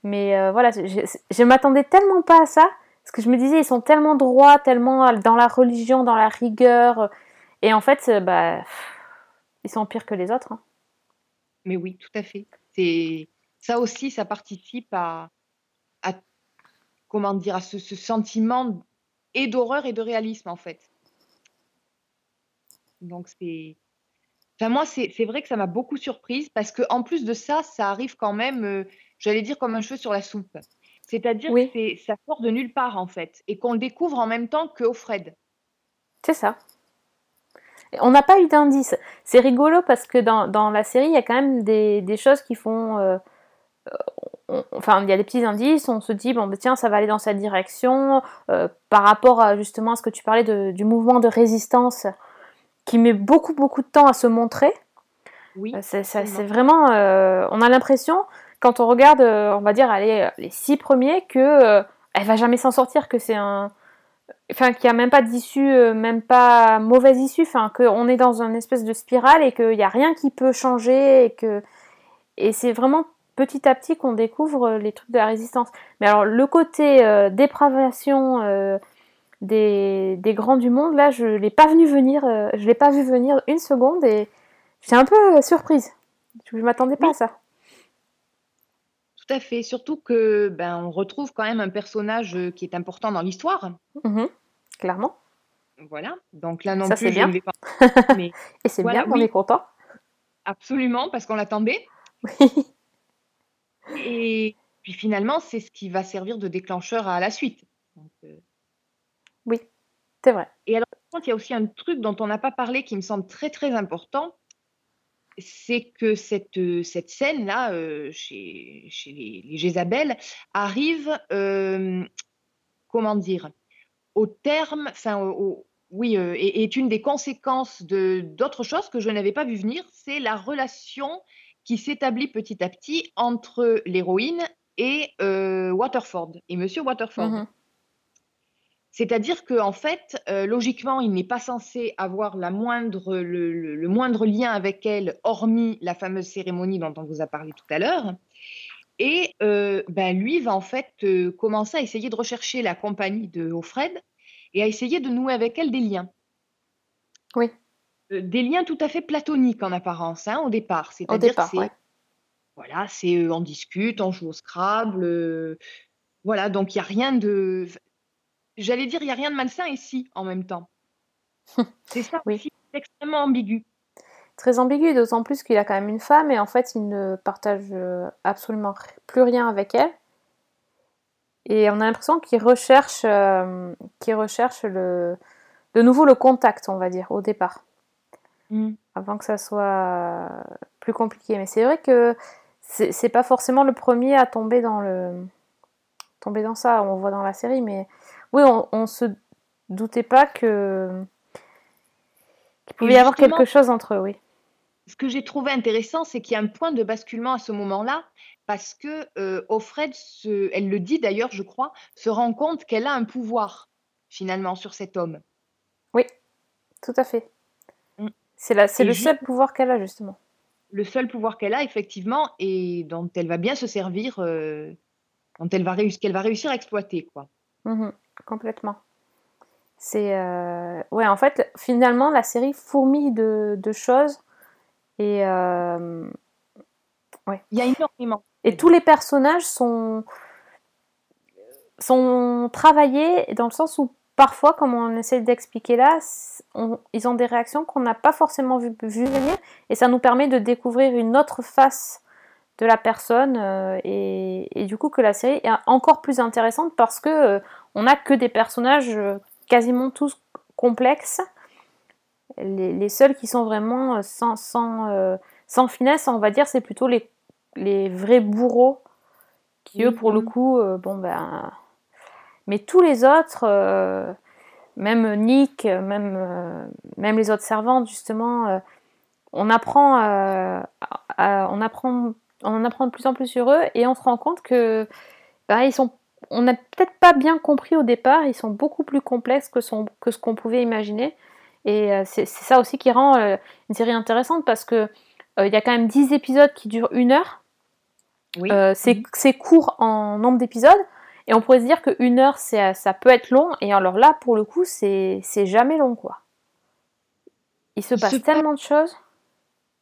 Mais euh, voilà, je, je- m'attendais tellement pas à ça, parce que je me disais, ils sont tellement droits, tellement dans la religion, dans la rigueur, et en fait, euh, bah, ils sont pires que les autres. hein. Mais oui, tout à fait. C'est ça aussi, ça participe à, à comment dire, à ce, ce sentiment et d'horreur et de réalisme en fait. Donc c'est, enfin moi c'est vrai que ça m'a beaucoup surprise parce que en plus de ça, ça arrive quand même, euh, j'allais dire comme un cheveu sur la soupe. C'est-à-dire Oui. que ça sort de nulle part en fait et qu'on le découvre en même temps que. C'est ça. On n'a pas eu d'indice. C'est rigolo parce que dans, dans la série, il y a quand même des, des choses qui font. euh, euh, on- enfin, il y a des petits indices. On se dit, bon, bah, tiens, ça va aller dans cette direction. euh, par rapport à justement à ce que tu parlais de- du mouvement de résistance qui met beaucoup, beaucoup de temps à se montrer. Oui. Euh, C'est vraiment. euh, on a l'impression, quand on regarde, euh, on va dire, allez, les six premiers, que euh, elle va jamais s'en sortir, que c'est un. Enfin, qu'il n'y a même pas d'issue, même pas mauvaise issue, enfin, qu'on est dans une espèce de spirale et qu'il n'y a rien qui peut changer et que. Et c'est vraiment petit à petit qu'on découvre les trucs de la résistance. Mais alors, le côté euh, dépravation des, des grands du monde, là, je l'ai pas venu venir, euh, je l'ai pas vu venir une seconde et j'étais un peu euh, surprise. Je m'attendais pas Oui. à ça. Tout à fait. Surtout que ben on retrouve quand même un personnage euh, qui est important dans l'histoire. Mhm, Clairement. Voilà. Donc là non Ça, plus, je bien. ne vais pas. (laughs) Mais Et c'est Voilà, bien qu'on oui. est content. absolument, parce qu'on l'attendait. Oui. (laughs) Et puis finalement, c'est ce qui va servir de déclencheur à la suite. Donc, euh, C'est vrai. Et alors, il y a aussi un truc dont on n'a pas parlé qui me semble très très important. C'est que cette, euh, cette scène-là, euh, chez, chez les, les arrive, euh, comment dire, au terme, enfin, au- oui, euh, et est une des conséquences de d'autres choses que je n'avais pas vu venir, c'est la relation qui s'établit petit à petit entre l'héroïne et euh, Waterford, et Monsieur Waterford. Mhm. C'est-à-dire qu'en fait, euh, logiquement, il n'est pas censé avoir la moindre, le, le- le moindre lien avec elle, hormis la fameuse cérémonie dont on vous a parlé tout à l'heure. Et euh, ben, lui va en fait euh, commencer à essayer de rechercher la compagnie de Offred et à essayer de nouer avec elle des liens. Oui. Des liens tout à fait platoniques en apparence, hein, au départ. Au C'est-à-dire départ, que c'est ouais. voilà, c'est on discute, on joue au Scrabble, voilà, donc il y a rien de, j'allais dire, il y a rien de malsain ici en même temps. (laughs) C'est ça Oui. aussi, c'est extrêmement ambigu. Très ambigu, d'autant plus qu'il a quand même une femme et en fait il ne partage euh, absolument plus rien avec elle. Et on a l'impression qu'il recherche, euh, qu'il recherche le, de nouveau le contact, on va dire, au départ. avant que ça soit plus compliqué. Mais c'est vrai que c'est pas forcément le premier à tomber dans le tomber dans ça, on voit dans la série, mais oui, on, on se doutait pas que qu'il pouvait y avoir quelque chose entre eux, oui. Ce que j'ai trouvé intéressant, c'est qu'il y a un point de basculement à ce moment-là, parce que euh, Offred, elle le dit d'ailleurs, je crois, se rend compte qu'elle a un pouvoir finalement sur cet homme. Oui, tout à fait. Mm. C'est c'est le seul pouvoir qu'elle a justement. Le seul pouvoir qu'elle a effectivement et dont elle va bien se servir, euh, dont elle va réussir, qu'elle va réussir à exploiter quoi. Mhm, complètement. C'est euh, ouais, en fait, finalement, la série fourmille de, de choses et euh, ouais. Il y a énormément. Et tous les personnages sont sont travaillés dans le sens où parfois, comme on essaie d'expliquer là, ils ont des réactions qu'on n'a pas forcément vu, vu, venir et ça nous permet de découvrir une autre face de la personne euh, et, et, du coup que la série est encore plus intéressante parce que euh, on n'a que des personnages quasiment tous complexes. Les, seuls qui sont vraiment euh, sans, sans, euh, sans finesse, on va dire, c'est plutôt les, les, vrais bourreaux qui, eux, pour le coup, euh, bon ben. Mais tous les autres, même Nick, même, même les autres servantes, justement, on apprend, on apprend, on en apprend de plus en plus sur eux et on se rend compte que ben, ils sont on n'a peut-être pas bien compris au départ, ils sont beaucoup plus complexes que, ce qu'on pouvait imaginer. Et euh, c'est ça aussi qui rend euh, une série intéressante parce que euh, il y a quand même 10 épisodes qui durent une heure. Oui. c'est court en nombre d'épisodes. Et on pourrait se dire qu'une heure, ça peut être long. Et alors là, pour le coup, c'est jamais long, quoi. Il se passe tellement de choses.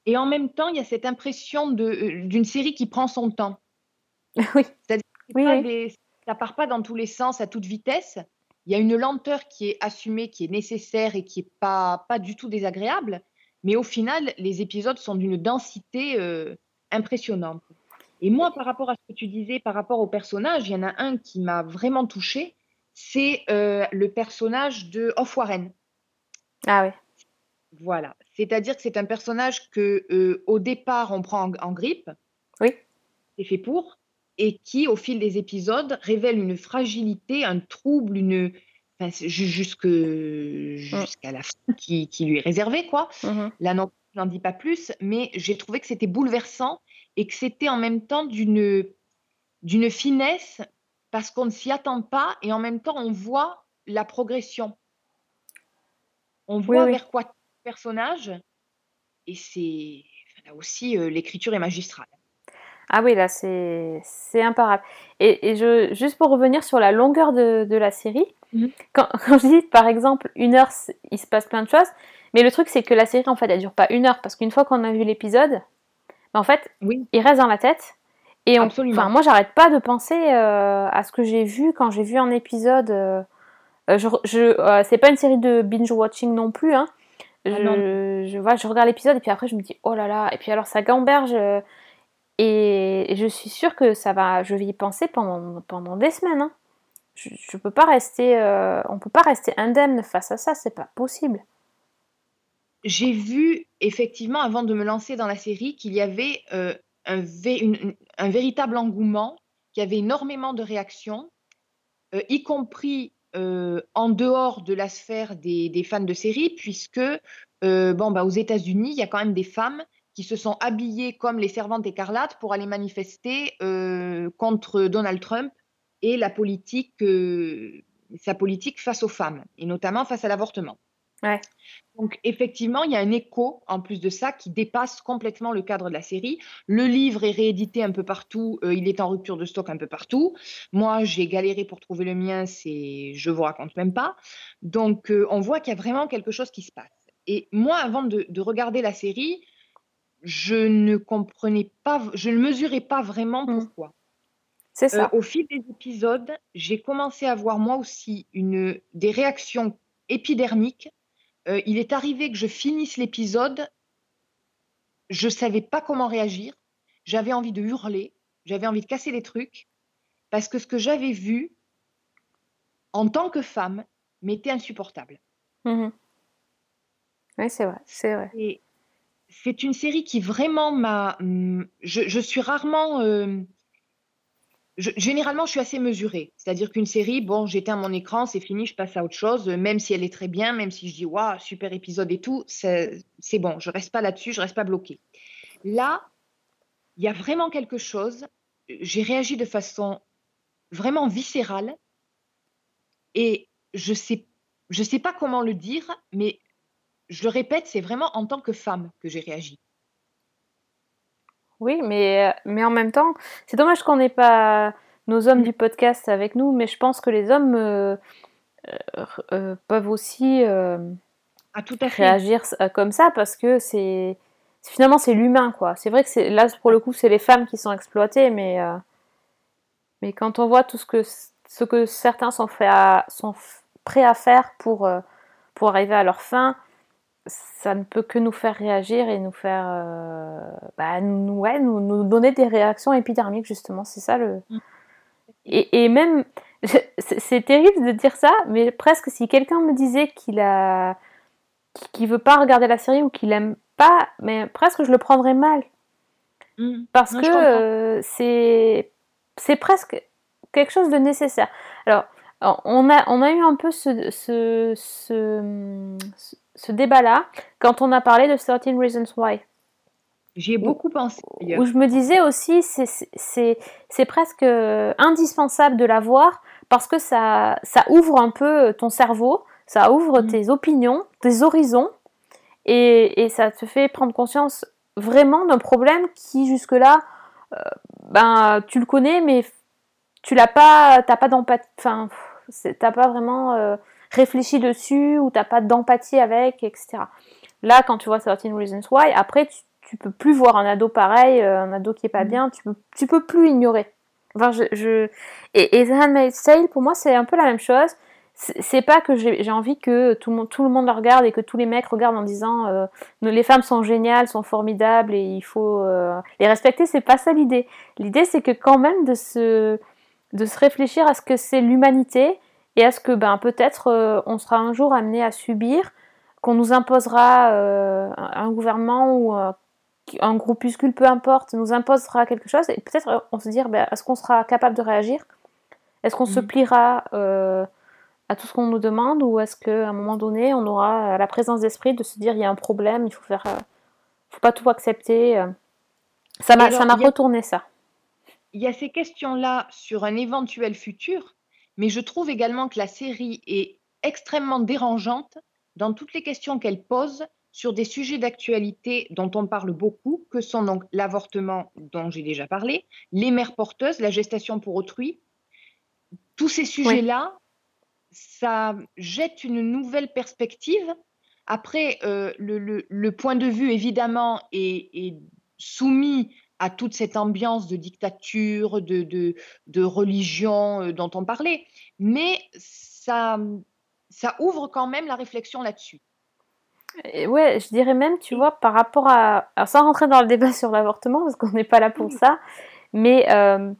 Et en même temps, il y a cette impression d'une série qui prend son temps. (laughs) oui. C'est-à-dire oui, ça part pas dans tous les sens à toute vitesse. Il y a une lenteur qui est assumée, qui est nécessaire et qui est pas pas du tout désagréable. Mais au final, les épisodes sont d'une densité euh, impressionnante. Et moi, par rapport à ce que tu disais, par rapport au personnage, il y en a un qui m'a vraiment touché, c'est euh, le personnage de Off Warren. Ah oui. Voilà. C'est-à-dire que c'est un personnage que euh, au départ on prend en, en grippe. Oui. C'est fait pour et qui, au fil des épisodes, révèle une fragilité, un trouble, une enfin, jusque mmh. jusqu'à la fin qui, qui, lui est réservée, quoi. Mmh Là, non, je n'en dis pas plus, mais j'ai trouvé que c'était bouleversant et que c'était en même temps d'une d'une finesse parce qu'on ne s'y attend pas et en même temps on voit la progression. On voit vers quoi le personnage et c'est là aussi euh, l'écriture est magistrale. Ah oui, là, c'est imparable. Et, et, je, juste pour revenir sur la longueur de, de la série, mhm. quand, (laughs) quand, je dis, par exemple, une heure, il se passe plein de choses, mais le truc, c'est que la série, en fait, elle dure pas une heure, parce qu'une fois qu'on a vu l'épisode, ben, en fait, oui. il reste dans la tête. Et on, enfin, moi, j'arrête pas de penser euh, à ce que j'ai vu quand j'ai vu un épisode. Euh, euh je, je euh, c'est pas une série de binge watching non plus. Hein. Ah je, je, vois, je regarde l'épisode et puis après je me dis oh là là et puis alors ça gamberge et je suis sûre que ça va, je vais y penser pendant, pendant des semaines. Hein. Je, peux pas rester, euh, on peut pas rester indemne face à ça, c'est pas possible. J'ai vu effectivement, avant de me lancer dans la série, qu'il y avait euh, un, véritable engouement, qu'il y avait énormément de réactions, euh, y compris en dehors de la sphère des, des, fans de série, puisque bon, bah, aux États-Unis, il y a quand même des femmes qui se sont habillées comme les servantes écarlates pour aller manifester euh, contre Donald Trump et la politique, euh, sa politique face aux femmes, et notamment face à l'avortement. Ouais. Donc effectivement, il y a un écho en plus de ça qui dépasse complètement le cadre de la série. Le livre est réédité un peu partout, euh, il est en rupture de stock un peu partout. Moi, j'ai galéré pour trouver le mien, c'est je vous raconte même pas. Donc euh, on voit qu'il y a vraiment quelque chose qui se passe. Et moi, avant de, de regarder la série, je ne comprenais pas, je ne mesurais pas vraiment mmh. pourquoi. C'est ça. Euh, au fil des épisodes, j'ai commencé à voir moi aussi une, des réactions épidermiques. Euh, il est arrivé que je finisse l'épisode, je ne savais pas comment réagir, j'avais envie de hurler, j'avais envie de casser des trucs, parce que ce que j'avais vu en tant que femme m'était insupportable. Mmh oui, c'est vrai, c'est vrai. Et, c'est une série qui vraiment m'a. Hum, je, suis rarement. Euh, généralement, je suis assez mesurée. C'est-à-dire qu'une série, bon, j'éteins mon écran, c'est fini, je passe à autre chose, même si elle est très bien, même si je dis, waouh, super épisode et tout, c'est bon, je reste pas là-dessus, je reste pas bloquée. Là, il y a vraiment quelque chose. J'ai réagi de façon vraiment viscérale et je sais, je sais pas comment le dire, mais je le répète, c'est vraiment en tant que femme que j'ai réagi. Oui, mais, euh, mais en même temps, c'est dommage qu'on n'ait pas nos hommes du podcast avec nous, mais je pense que les hommes euh, euh, peuvent aussi ah, tout à réagir comme ça parce que c'est finalement c'est l'humain quoi. C'est vrai que c'est là pour le coup c'est les femmes qui sont exploitées, mais mais quand on voit tout ce que ce que certains sont, fait sont prêts à faire pour pour arriver à leur fin, ça ne peut que nous faire réagir et nous faire euh, bah, nous, ouais, nous, nous, donner des réactions épidermiques justement c'est ça le mm. et, et même (laughs) c'est terrible de dire ça mais presque si quelqu'un me disait qu'il a qu'il veut pas regarder la série ou qu'il aime pas mais presque je le prendrais mal mm. parce que euh, c'est c'est presque quelque chose de nécessaire alors on a, on a eu un peu ce, ce, ce, ce débat-là quand on a parlé de 13 Reasons Why. J'y ai beaucoup pensé. Où je me disais aussi, c'est presque indispensable de la voir parce que ça, ça ouvre un peu ton cerveau, ça ouvre mm. tes opinions, tes horizons, et, et, ça te fait prendre conscience vraiment d'un problème qui jusque-là, euh, ben, tu le connais, mais tu l'as pas, t'as pas d'empathie, enfin, t'as pas vraiment... Euh, réfléchis dessus ou t'as pas d'empathie avec, etc. Là, quand tu vois 13 Reasons Why, après, tu, peux plus voir un ado pareil, euh, un ado qui est pas mm. bien, tu peux, tu peux plus ignorer. Enfin, je, je... Et, et The Handmaid's Tale, pour moi, c'est un peu la même chose. C'est pas que j'ai envie que tout le, monde, tout le monde le regarde et que tous les mecs regardent en disant euh, les femmes sont géniales, sont formidables et il faut euh, les respecter. C'est pas ça l'idée. L'idée, c'est que quand même de se, de se réfléchir à ce que c'est l'humanité et est-ce que ben, peut-être euh, on sera un jour amené à subir, qu'on nous imposera euh, un gouvernement ou euh, un groupuscule, peu importe, nous imposera quelque chose et peut-être on se dire ben, est-ce qu'on sera capable de réagir? Est-ce qu'on se mhm. pliera à tout ce qu'on nous demande ou est-ce qu'à un moment donné on aura la présence d'esprit de se dire il y a un problème, il faut faire, faut pas tout accepter. Ça m'a retourné ça. Il y a ces questions-là sur un éventuel futur mais je trouve également que la série est extrêmement dérangeante dans toutes les questions qu'elle pose sur des sujets d'actualité dont on parle beaucoup, que sont donc l'avortement dont j'ai déjà parlé, les mères porteuses, la gestation pour autrui. Tous ces sujets-là, ça jette une nouvelle perspective. Après, euh, le, point de vue, évidemment, est soumis à toute cette ambiance de dictature, de, de, de religion euh, dont on parlait. Mais ça, ça ouvre quand même la réflexion là-dessus. Ouais, je dirais même, tu vois, par rapport à. Alors, sans rentrer dans le débat sur l'avortement, parce qu'on n'est pas là pour ça, mais euh,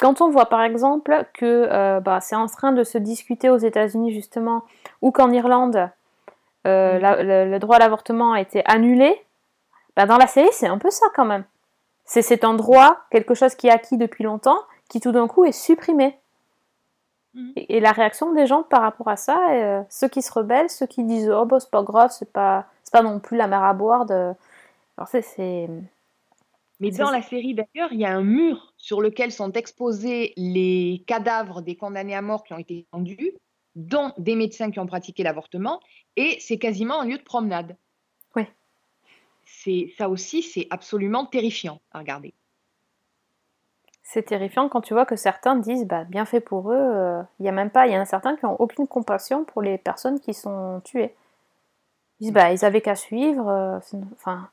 quand on voit par exemple que euh, bah, c'est en train de se discuter aux États-Unis, justement, ou qu'en Irlande, le, droit à l'avortement a été annulé, bah, dans la série, c'est un peu ça quand même. C'est cet endroit, quelque chose qui est acquis depuis longtemps, qui tout d'un coup est supprimé. Mhm. Et, la réaction des gens par rapport à ça, euh, ceux qui se rebellent, ceux qui disent oh bah, c'est pas grave, c'est pas, pas non plus la mer à boire. De... Alors c'est. Mais dans la série d'ailleurs, il y a un mur sur lequel sont exposés les cadavres des condamnés à mort qui ont été vendus, dont des médecins qui ont pratiqué l'avortement, et c'est quasiment un lieu de promenade c'est ça aussi, c'est absolument terrifiant à regarder. C'est terrifiant quand tu vois que certains disent bah, bien fait pour eux. Euh, il y a même pas, il y en a certains qui n'ont aucune compassion pour les personnes qui sont tuées. Ils disent bah ils avaient qu'à suivre. Euh, enfin.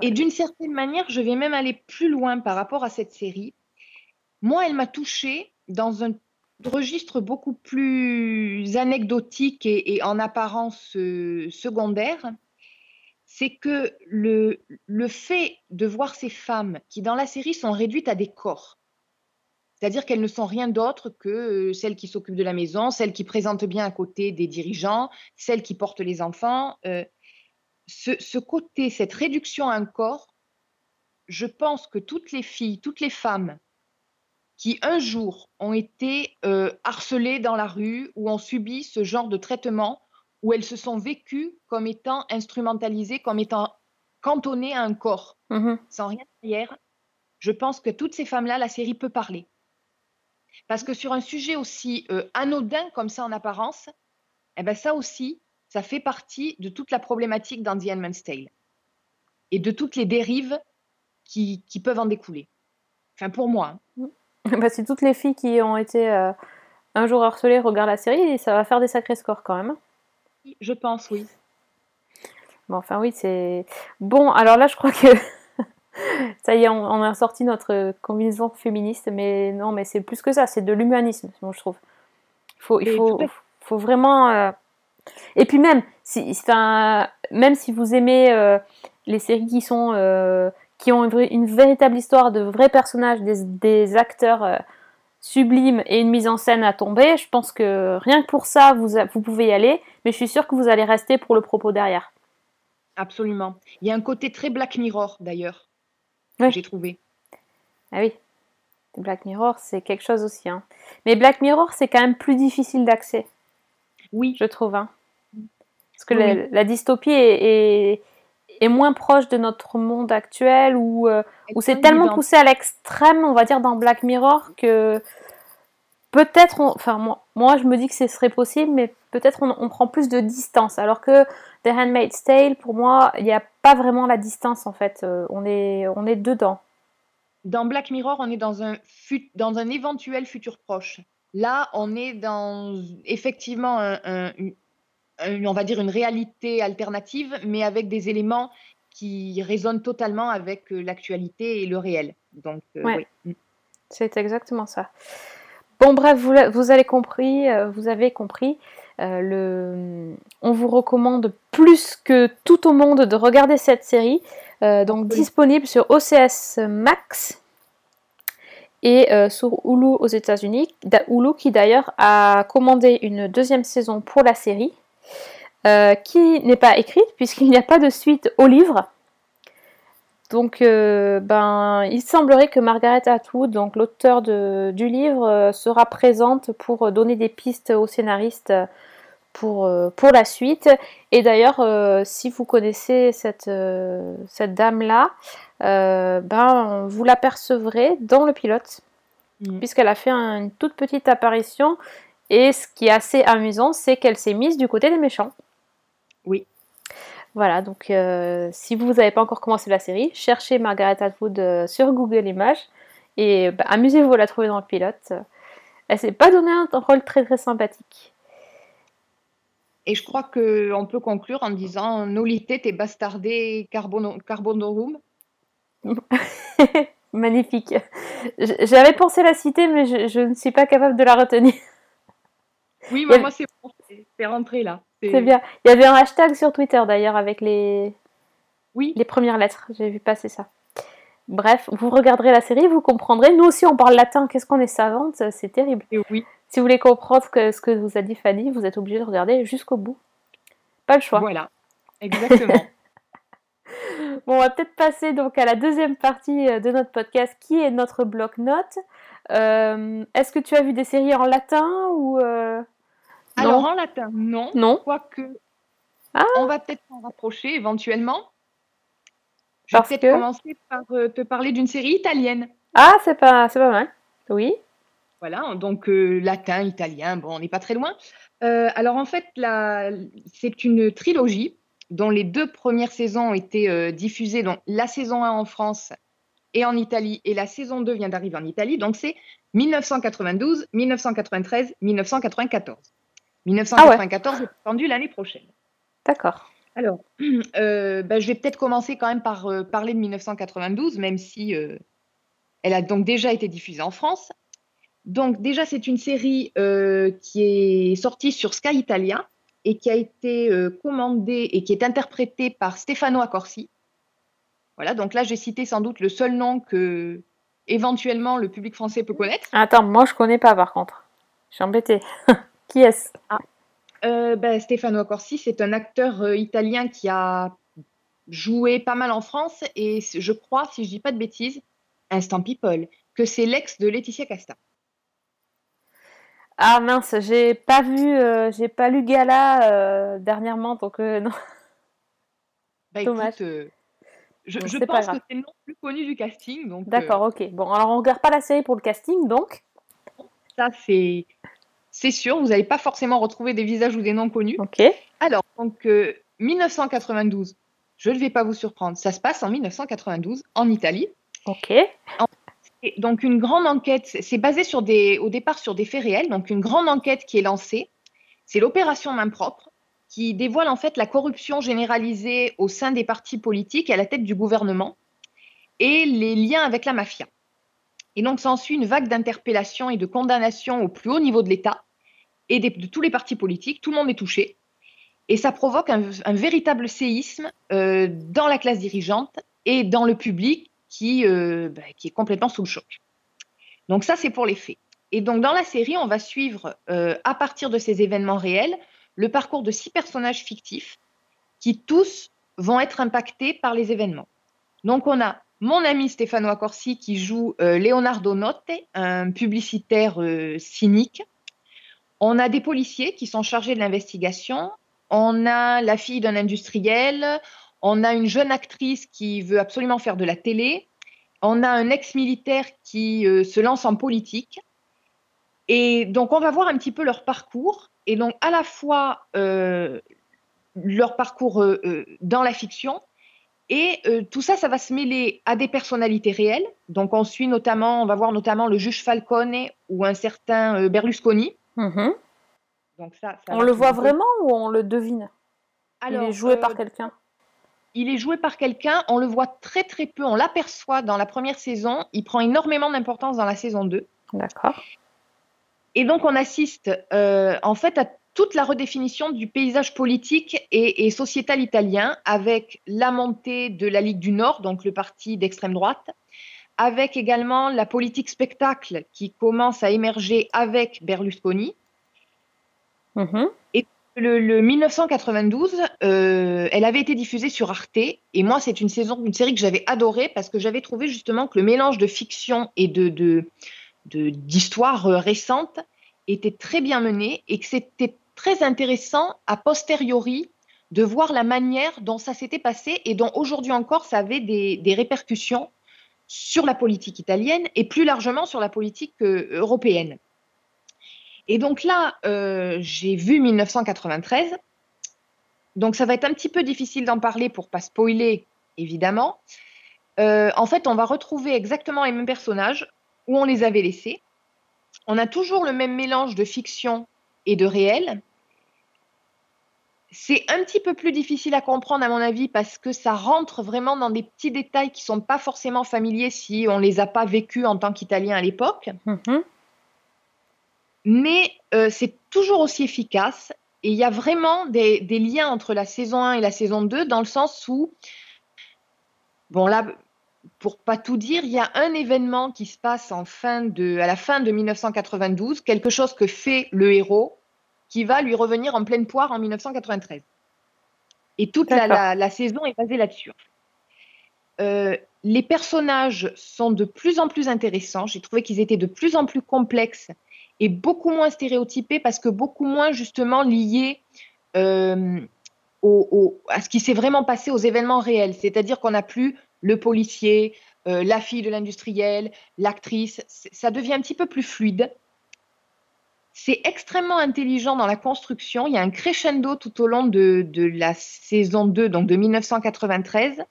Et d'une certaine manière, je vais même aller plus loin par rapport à cette série. Moi, elle m'a touchée dans un registre beaucoup plus anecdotique et, en apparence euh, secondaire c'est que le, le fait de voir ces femmes qui, dans la série, sont réduites à des corps, c'est-à-dire qu'elles ne sont rien d'autre que euh, celles qui s'occupent de la maison, celles qui présentent bien à côté des dirigeants, celles qui portent les enfants. Euh, ce, côté, cette réduction à un corps, je pense que toutes les filles, toutes les femmes qui un jour ont été euh, harcelées dans la rue ou ont subi ce genre de traitement, où elles se sont vécues comme étant instrumentalisées, comme étant cantonnées à un corps, Mhm. sans rien derrière, je pense que toutes ces femmes-là, la série peut parler. Parce que sur un sujet aussi euh, anodin comme ça en apparence, eh ben ça aussi, ça fait partie de toute la problématique dans The Handmaid's Tale et de toutes les dérives qui, qui peuvent en découler. Enfin, pour moi. hein. Bah, si toutes les filles qui ont été euh, un jour harcelées regardent la série, ça va faire des sacrés scores quand même. Je pense, oui. Bon, enfin oui, c'est... Bon, alors là, je crois que... (laughs) ça y est, on, on a sorti notre combinaison féministe, mais non, mais c'est plus que ça, c'est de l'humanisme, moi, je trouve. Il faut, il faut, faut vraiment... euh, Et puis même, si, même si vous aimez euh, les séries qui sont... euh, qui ont une, vraie- une véritable histoire de vrais personnages, des, des acteurs sublimes et une mise en scène à tomber, je pense que rien que pour ça, vous, vous pouvez y aller, mais je suis sûre que vous allez rester pour le propos derrière. Absolument. Il y a un côté très Black Mirror, d'ailleurs, que j'ai trouvé. Ah oui, Black Mirror, c'est quelque chose aussi. hein. Mais Black Mirror, c'est quand même plus difficile d'accès, Oui, je trouve. hein. Parce que Oui, la, oui. la dystopie est, est- est moins proche de notre monde actuel, où, euh, où c'est tellement évident. poussé à l'extrême, on va dire, dans Black Mirror, que peut-être, enfin moi, moi je me dis que ce serait possible, mais peut-être on, on prend plus de distance. Alors que The Handmaid's Tale, pour moi, il n'y a pas vraiment la distance en fait. Euh, on, est, on est dedans. Dans Black Mirror, on est dans un, fut- dans un éventuel futur proche. Là, on est dans effectivement un- on va dire une réalité alternative, mais avec des éléments qui résonnent totalement avec euh, l'actualité et le réel. Donc, euh, Ouais. oui. C'est exactement ça. Bon, bref, vous, vous avez compris, euh, vous avez compris. euh, le... On vous recommande plus que tout au monde de regarder cette série. euh, donc Oui. disponible sur OCS Max et euh, sur Hulu aux États-Unis. Hulu qui d'ailleurs a commandé une deuxième saison pour la série, euh, qui n'est pas écrite puisqu'il n'y a pas de suite au livre. Donc, euh, ben, il semblerait que Margaret Atwood, donc l'auteur du livre, euh, sera présente pour donner des pistes aux scénaristes pour, pour la suite. Et d'ailleurs, si vous connaissez cette, cette dame-là, ben, vous l'apercevrez dans le pilote, Mhm. puisqu'elle a fait un- une toute petite apparition. Et ce qui est assez amusant, c'est qu'elle s'est mise du côté des méchants. Oui. Voilà, donc euh, si vous n'avez pas encore commencé la série, cherchez Margaret Atwood euh, sur Google Images et bah, amusez-vous à la trouver dans le pilote. Elle s'est pas donné un rôle très très sympathique. Et je crois qu'on peut conclure en disant Nolite et bastardé carbono- carbonorum. (laughs) Magnifique. J'avais pensé la citer, mais je, je ne suis pas capable de la retenir. Oui, Il y moi, c'est bon, c'est- rentré là. C'est bien. Il y avait un hashtag sur Twitter d'ailleurs avec les, Oui, les premières lettres. J'ai vu passer ça. Bref, vous regarderez la série, vous comprendrez. Nous aussi, on parle latin. Qu'est-ce qu'on est savante? C'est terrible. et oui. Si vous voulez comprendre ce que, ce que vous a dit Fanny, vous êtes obligé de regarder jusqu'au bout. Pas le choix. Voilà, exactement. (laughs) Bon, on va peut-être passer donc à la deuxième partie euh, de notre podcast qui est notre bloc-notes. Euh, Est-ce que tu as vu des séries en latin ou euh, Alors en latin, non. Non. Quoique, Ah. on va peut-être s'en rapprocher éventuellement. Je vais Parce peut-être que commencer par euh, te parler d'une série italienne. Ah, c'est pas, c'est pas mal. Oui. Voilà, donc euh, latin, italien, bon, on n'est pas très loin. Euh, alors en fait, la- c'est une trilogie dont les deux premières saisons ont été diffusées, donc la saison 1 en France et en Italie, et la saison 2 vient d'arriver en Italie, donc c'est 1992, 1993, 1994. 1994 est attendu l'année prochaine. D'accord. Alors, euh, bah, je vais peut-être commencer quand même par euh, parler de 1992, même si euh, elle a donc déjà été diffusée en France. Donc déjà, c'est une série qui est sortie sur Sky Italia et qui a été commandée et qui est interprétée par Stefano Accorsi. Voilà, donc là, j'ai cité sans doute le seul nom que éventuellement le public français peut connaître. Attends, moi je connais pas par contre. Je suis embêtée. (laughs) qui est-ce? Euh, ben, Stefano Accorsi, c'est un acteur euh, italien qui a joué pas mal en France et je crois, si je dis pas de bêtises, Instant People, que c'est l'ex de Laetitia Casta. Ah mince, j'ai pas vu, euh, j'ai pas lu Gala dernièrement, donc non. Bah, (laughs) Dommage. je, pense que c'est non plus connu du casting. D'accord, ok. Bon, alors on regarde pas la série pour le casting, donc? Ça c'est c'est sûr, vous n'allez pas forcément retrouver des visages ou des noms connus. Ok. Alors donc 1992, je ne vais pas vous surprendre, ça se passe en 1992 en Italie. Ok. donc une grande enquête, c'est basé sur des, au départ sur des faits réels, donc une grande enquête qui est lancée, c'est l'opération main propre, qui dévoile en fait la corruption généralisée au sein des partis politiques et à la tête du gouvernement et les liens avec la mafia. Et donc s'ensuit une vague d'interpellations et de condamnations au plus haut niveau de l'État et de tous les partis politiques, tout le monde est touché. Et ça provoque un, véritable séisme euh, dans la classe dirigeante et dans le public qui, euh, bah, qui est complètement sous le choc. Donc ça, c'est pour les faits. Et donc dans la série, on va suivre, euh, à partir de ces événements réels, le parcours de six personnages fictifs qui tous vont être impactés par les événements. Donc on a mon ami Stefano Accorsi qui joue Leonardo Notte, un publicitaire cynique. On a des policiers qui sont chargés de l'investigation. On a la fille d'un industriel. On a une jeune actrice qui veut absolument faire de la télé. On a un ex-militaire qui euh, se lance en politique. Et donc, on va voir un petit peu leur parcours. Et donc, à la fois euh, leur parcours euh, dans la fiction. Et tout ça, ça va se mêler à des personnalités réelles. Donc, on suit notamment, on va voir notamment le juge Falcone ou un certain Berlusconi. Donc ça, on le voit vraiment ou on le devine? Alors, Il est joué par quelqu'un. il est joué par quelqu'un, on le voit très très peu, on l'aperçoit dans la première saison, il prend énormément d'importance dans la saison 2. D'accord. Et donc on assiste euh, en fait à toute la redéfinition du paysage politique et, sociétal italien avec la montée de la Ligue du Nord, donc le parti d'extrême droite, avec également la politique spectacle qui commence à émerger avec Berlusconi. Mm-hmm. Et le, 1992, euh, elle avait été diffusée sur Arte et moi c'est une saison, une série que j'avais adorée parce que j'avais trouvé justement que le mélange de fiction et de d'histoire euh, récente était très bien mené et que c'était très intéressant a posteriori de voir la manière dont ça s'était passé et dont aujourd'hui encore ça avait des, répercussions sur la politique italienne et plus largement sur la politique euh, européenne. Et donc là, euh, j'ai vu 1993. Donc ça va être un petit peu difficile d'en parler pour pas spoiler, évidemment. Euh, en fait, on va retrouver exactement les mêmes personnages où on les avait laissés. On a toujours le même mélange de fiction et de réel. C'est un petit peu plus difficile à comprendre à mon avis parce que ça rentre vraiment dans des petits détails qui sont pas forcément familiers si on les a pas vécus en tant qu'Italien à l'époque. Mm-hmm mais euh, c'est toujours aussi efficace. Et il y a vraiment des, liens entre la saison 1 et la saison 2, dans le sens où, bon là, pour pas tout dire, il y a un événement qui se passe en fin de, à la fin de 1992, quelque chose que fait le héros, qui va lui revenir en pleine poire en 1993. Et toute la, saison est basée là-dessus. Euh, les personnages sont de plus en plus intéressants. J'ai trouvé qu'ils étaient de plus en plus complexes est beaucoup moins stéréotypé parce que beaucoup moins justement lié euh, à ce qui s'est vraiment passé aux événements réels. C'est-à-dire qu'on n'a plus le policier, euh, la fille de l'industriel, l'actrice. Ça devient un petit peu plus fluide. C'est extrêmement intelligent dans la construction. Il y a un crescendo tout au long de, la saison 2, donc de 1993.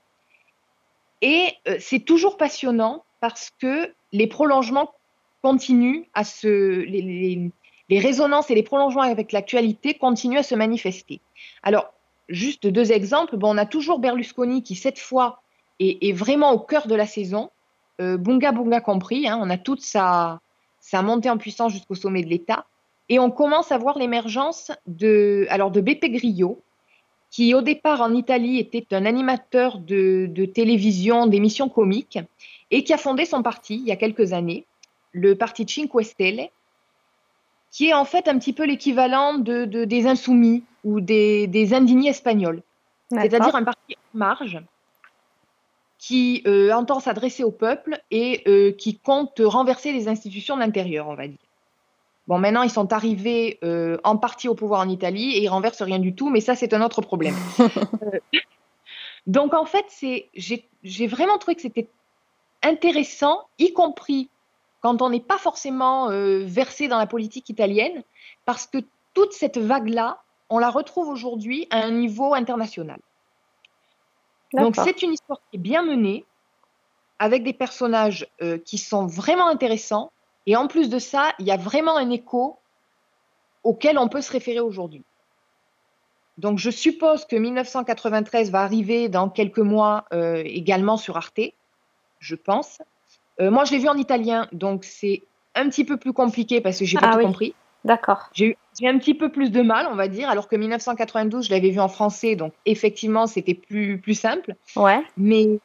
Et euh, c'est toujours passionnant parce que les prolongements continue à se. Les, résonances et les prolongements avec l'actualité continuent à se manifester. Alors, juste deux exemples. Bon, on a toujours Berlusconi qui, cette fois, est, vraiment au cœur de la saison, euh, Bunga Bunga compris. Hein. on a toute sa, sa montée en puissance jusqu'au sommet de l'État. Et on commence à voir l'émergence de, alors de Beppe Grillo, qui au départ en Italie était un animateur de, de télévision, d'émissions comiques, et qui a fondé son parti il y a quelques années le parti Cinque Stelle, qui est en fait un petit peu l'équivalent de, des insoumis ou des, indignés espagnols. c'est-à-dire un parti en marge qui euh, entend s'adresser au peuple et euh, qui compte renverser les institutions de l'intérieur, on va dire. Bon, maintenant, ils sont arrivés euh, en partie au pouvoir en Italie et ils renversent rien du tout, mais ça, c'est un autre problème. (laughs) donc, en fait, j'ai vraiment trouvé que c'était intéressant, y compris quand on n'est pas forcément versé dans la politique italienne, parce que toute cette vague-là, on la retrouve aujourd'hui à un niveau international. Donc c'est une histoire qui est bien menée, avec des personnages euh, qui sont vraiment intéressants, et en plus de ça, il y a vraiment un écho auquel on peut se référer aujourd'hui. Donc je suppose que 1993 va arriver dans quelques mois euh, également sur Arte, je pense. Euh, moi je l'ai vu en italien, donc c'est un petit peu plus compliqué parce que j'ai pas ah tout compris. D'accord. J'ai un petit peu plus de mal, on va dire, alors que 1992, je l'avais vu en français, donc effectivement, c'était plus, plus simple. Ouais. Mais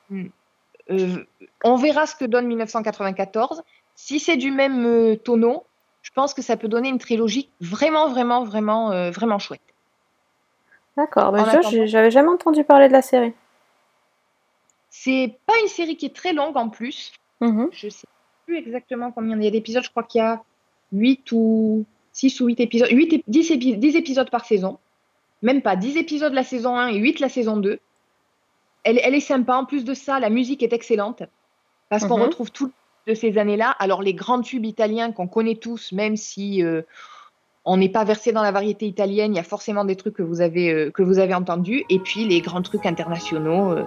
euh, on verra ce que donne 1994. Si c'est du même euh, tonneau, je pense que ça peut donner une trilogie vraiment, vraiment, vraiment, euh, vraiment chouette. D'accord. Bah, j'avais jamais entendu parler de la série. C'est pas une série qui est très longue en plus. Mm-hmm. Je sais plus exactement combien il y a d'épisodes. Je crois qu'il y a 8 ou 6 ou 8 épisodes, 8, 10, 10, épisodes par saison. Même pas 10 épisodes la saison 1 et 8 la saison 2. Elle, elle est sympa. En plus de ça, la musique est excellente. Parce qu'on mhm. retrouve tout de ces années-là. Alors, les grands tubes italiens qu'on connaît tous, même si euh, on n'est pas versé dans la variété italienne, il y a forcément des trucs que vous avez, euh, que vous avez entendus. Et puis, les grands trucs internationaux. Euh,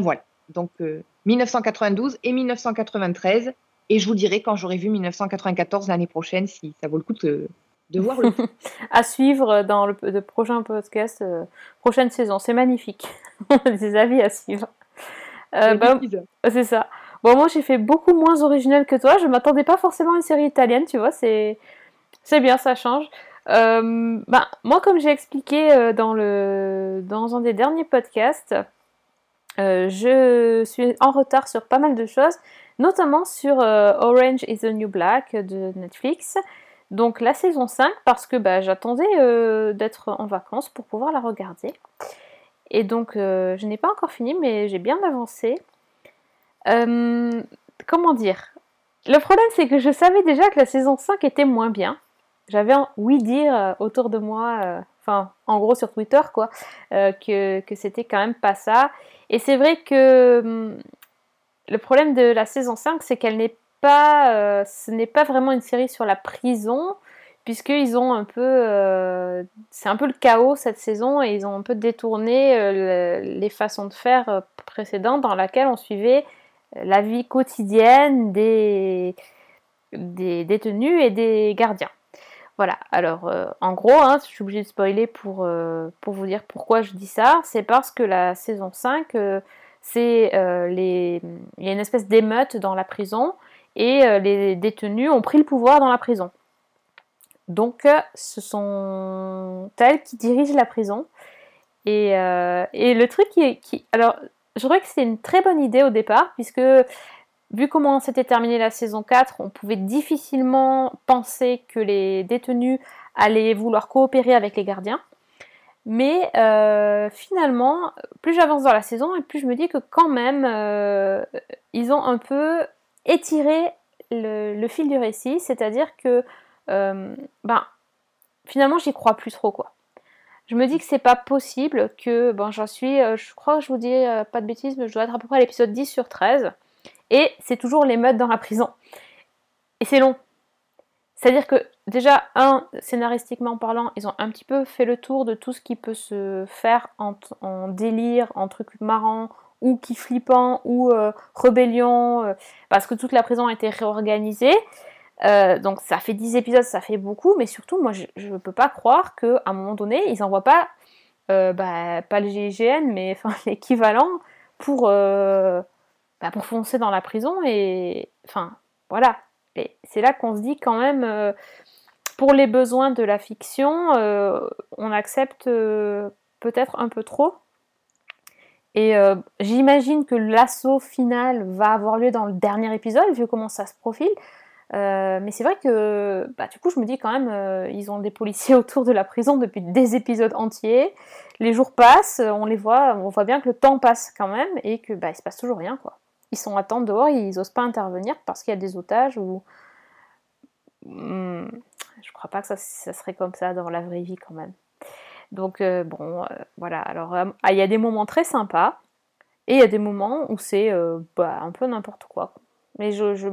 Voilà. Donc 1992 euh, et 1993. Et je vous dirai quand j'aurai vu 1994 l'année prochaine si ça vaut le coup de, voir le (laughs) à suivre dans le, prochain podcast, euh, prochaine saison. C'est magnifique. (laughs) Des avis à suivre. Euh, bah, c'est ça. Bon, moi j'ai fait beaucoup moins original que toi. Je m'attendais pas forcément à une série italienne, tu vois. C'est bien, ça change. bah, moi, comme j'ai expliqué dans, le, dans un des derniers podcasts, euh, je suis en retard sur pas mal de choses, notamment sur euh, Orange is the New Black de Netflix. Donc la saison 5 parce que bah, j'attendais euh, d'être en vacances pour pouvoir la regarder. Et donc je n'ai pas encore fini mais j'ai bien avancé. comment dire? Le problème c'est que je savais déjà que la saison 5 était moins bien. J'avais un oui dire autour de moi, enfin en gros sur Twitter quoi, que, que c'était quand même pas ça. Et c'est vrai que hum, le problème de la saison 5, c'est qu'elle n'est pas, euh, ce n'est pas vraiment une série sur la prison, puisqu'ils ont un peu, euh, c'est un peu le chaos cette saison et ils ont un peu détourné euh, les façons de faire précédentes dans laquelle on suivait la vie quotidienne des, des détenus et des gardiens. Voilà, alors euh, en gros, hein, je suis obligée de spoiler pour, euh, pour vous dire pourquoi je dis ça. C'est parce que la saison 5, euh, il y a une espèce d'émeute dans la prison et les détenus ont pris le pouvoir dans la prison. Donc ce sont elles qui dirigent la prison. Et, le truc qui. Qui... Alors, je dirais que c'est une très bonne idée au départ, puisque Vu comment s'était terminée la saison 4, on pouvait difficilement penser que les détenus allaient vouloir coopérer avec les gardiens. Mais euh, finalement, plus j'avance dans la saison et plus je me dis que quand même, euh, ils ont un peu étiré le, fil du récit, c'est-à-dire que euh, ben, finalement, j'y crois plus trop quoi. Je me dis que c'est pas possible que, bon, j'en suis, je crois que je vous dis pas de bêtises, mais je dois être à peu près à l'épisode 10 sur 13. Et c'est toujours l'émeute dans la prison. Et c'est long. C'est-à-dire que déjà, un, scénaristiquement parlant, ils ont un petit peu fait le tour de tout ce qui peut se faire en, délire, en trucs marrants, ou qui flippant, ou euh, rébellion, euh, parce que toute la prison a été réorganisée. Euh, donc ça fait 10 épisodes, ça fait beaucoup, mais surtout, moi, je ne peux pas croire qu'à un moment donné, ils n'envoient pas, bah, pas le GIGN, mais (laughs) l'équivalent pour bah, pour foncer dans la prison et enfin voilà. Et c'est là qu'on se dit quand même, euh, pour les besoins de la fiction, on accepte peut-être un peu trop. Et j'imagine que l'assaut final va avoir lieu dans le dernier épisode, vu comment ça se profile. Euh, mais c'est vrai que bah, du coup, je me dis quand même, euh, ils ont des policiers (laughs) autour de la prison depuis des épisodes entiers. Les jours passent, on les voit, on voit bien que le temps passe quand même et que bah, il se passe toujours rien quoi. Ils sont à temps dehors, ils osent pas intervenir parce qu'il y a des otages ou. Hmm, je crois pas que ça, serait comme ça dans la vraie vie quand même. Donc euh, bon, voilà. Alors ah, il y a des moments très sympas et il y a des moments où c'est bah, un peu n'importe quoi. Mais je, je,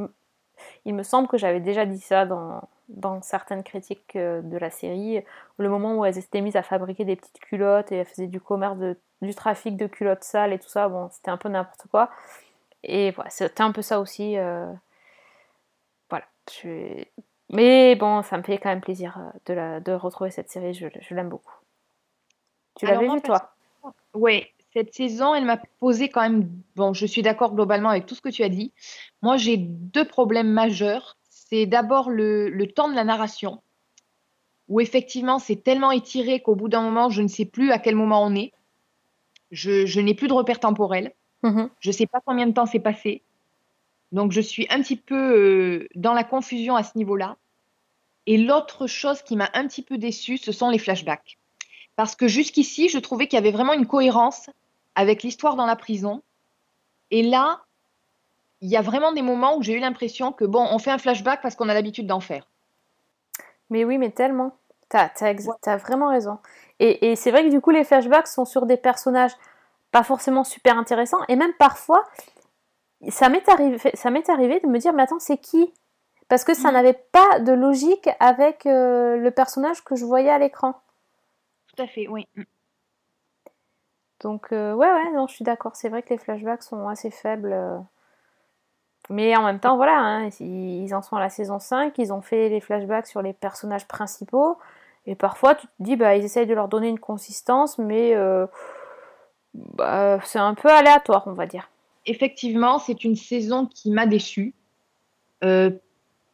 il me semble que j'avais déjà dit ça dans, dans certaines critiques euh, de la série, le moment où elles étaient mises à fabriquer des petites culottes et elles faisaient du commerce, de, du trafic de culottes sales et tout ça, bon, c'était un peu n'importe quoi. Et voilà, c'était un peu ça aussi. Euh, voilà. Mais bon, ça me fait quand même plaisir euh, de, la, de retrouver cette série, je, je l'aime beaucoup. Tu l'avais vu, toi? Oui, cette saison, elle m'a posé quand même. Bon, je suis d'accord globalement avec tout ce que tu as dit. Moi, j'ai deux problèmes majeurs. C'est d'abord le, temps de la narration, où effectivement, c'est tellement étiré qu'au bout d'un moment, je ne sais plus à quel moment on est. Je, n'ai plus de repère temporel. Mm-hmm. Je ne sais pas combien de temps s'est passé. Donc, je suis un petit peu euh, dans la confusion à ce niveau-là. Et l'autre chose qui m'a un petit peu déçue, ce sont les flashbacks. Parce que jusqu'ici, je trouvais qu'il y avait vraiment une cohérence avec l'histoire dans la prison. Et là, il y a vraiment des moments où j'ai eu l'impression que, bon, on fait un flashback parce qu'on a l'habitude d'en faire. Mais oui, mais tellement. T'as as, vraiment raison. Et, c'est vrai que du coup, les flashbacks sont sur des personnages pas forcément super intéressants. Et même parfois, ça m'est arrivé, arrivé de me dire, mais attends, c'est qui? Parce que ça mm. n'avait pas de logique avec euh, le personnage que je voyais à l'écran tout à fait, oui. Donc, euh, ouais, ouais, non, je suis d'accord. C'est vrai que les flashbacks sont assez faibles. Euh. Mais en même temps, voilà, hein, ils en sont à la saison 5, ils ont fait les flashbacks sur les personnages principaux. Et parfois, tu te dis, bah, ils essayent de leur donner une consistance, mais euh, bah, c'est un peu aléatoire, on va dire. Effectivement, c'est une saison qui m'a déçue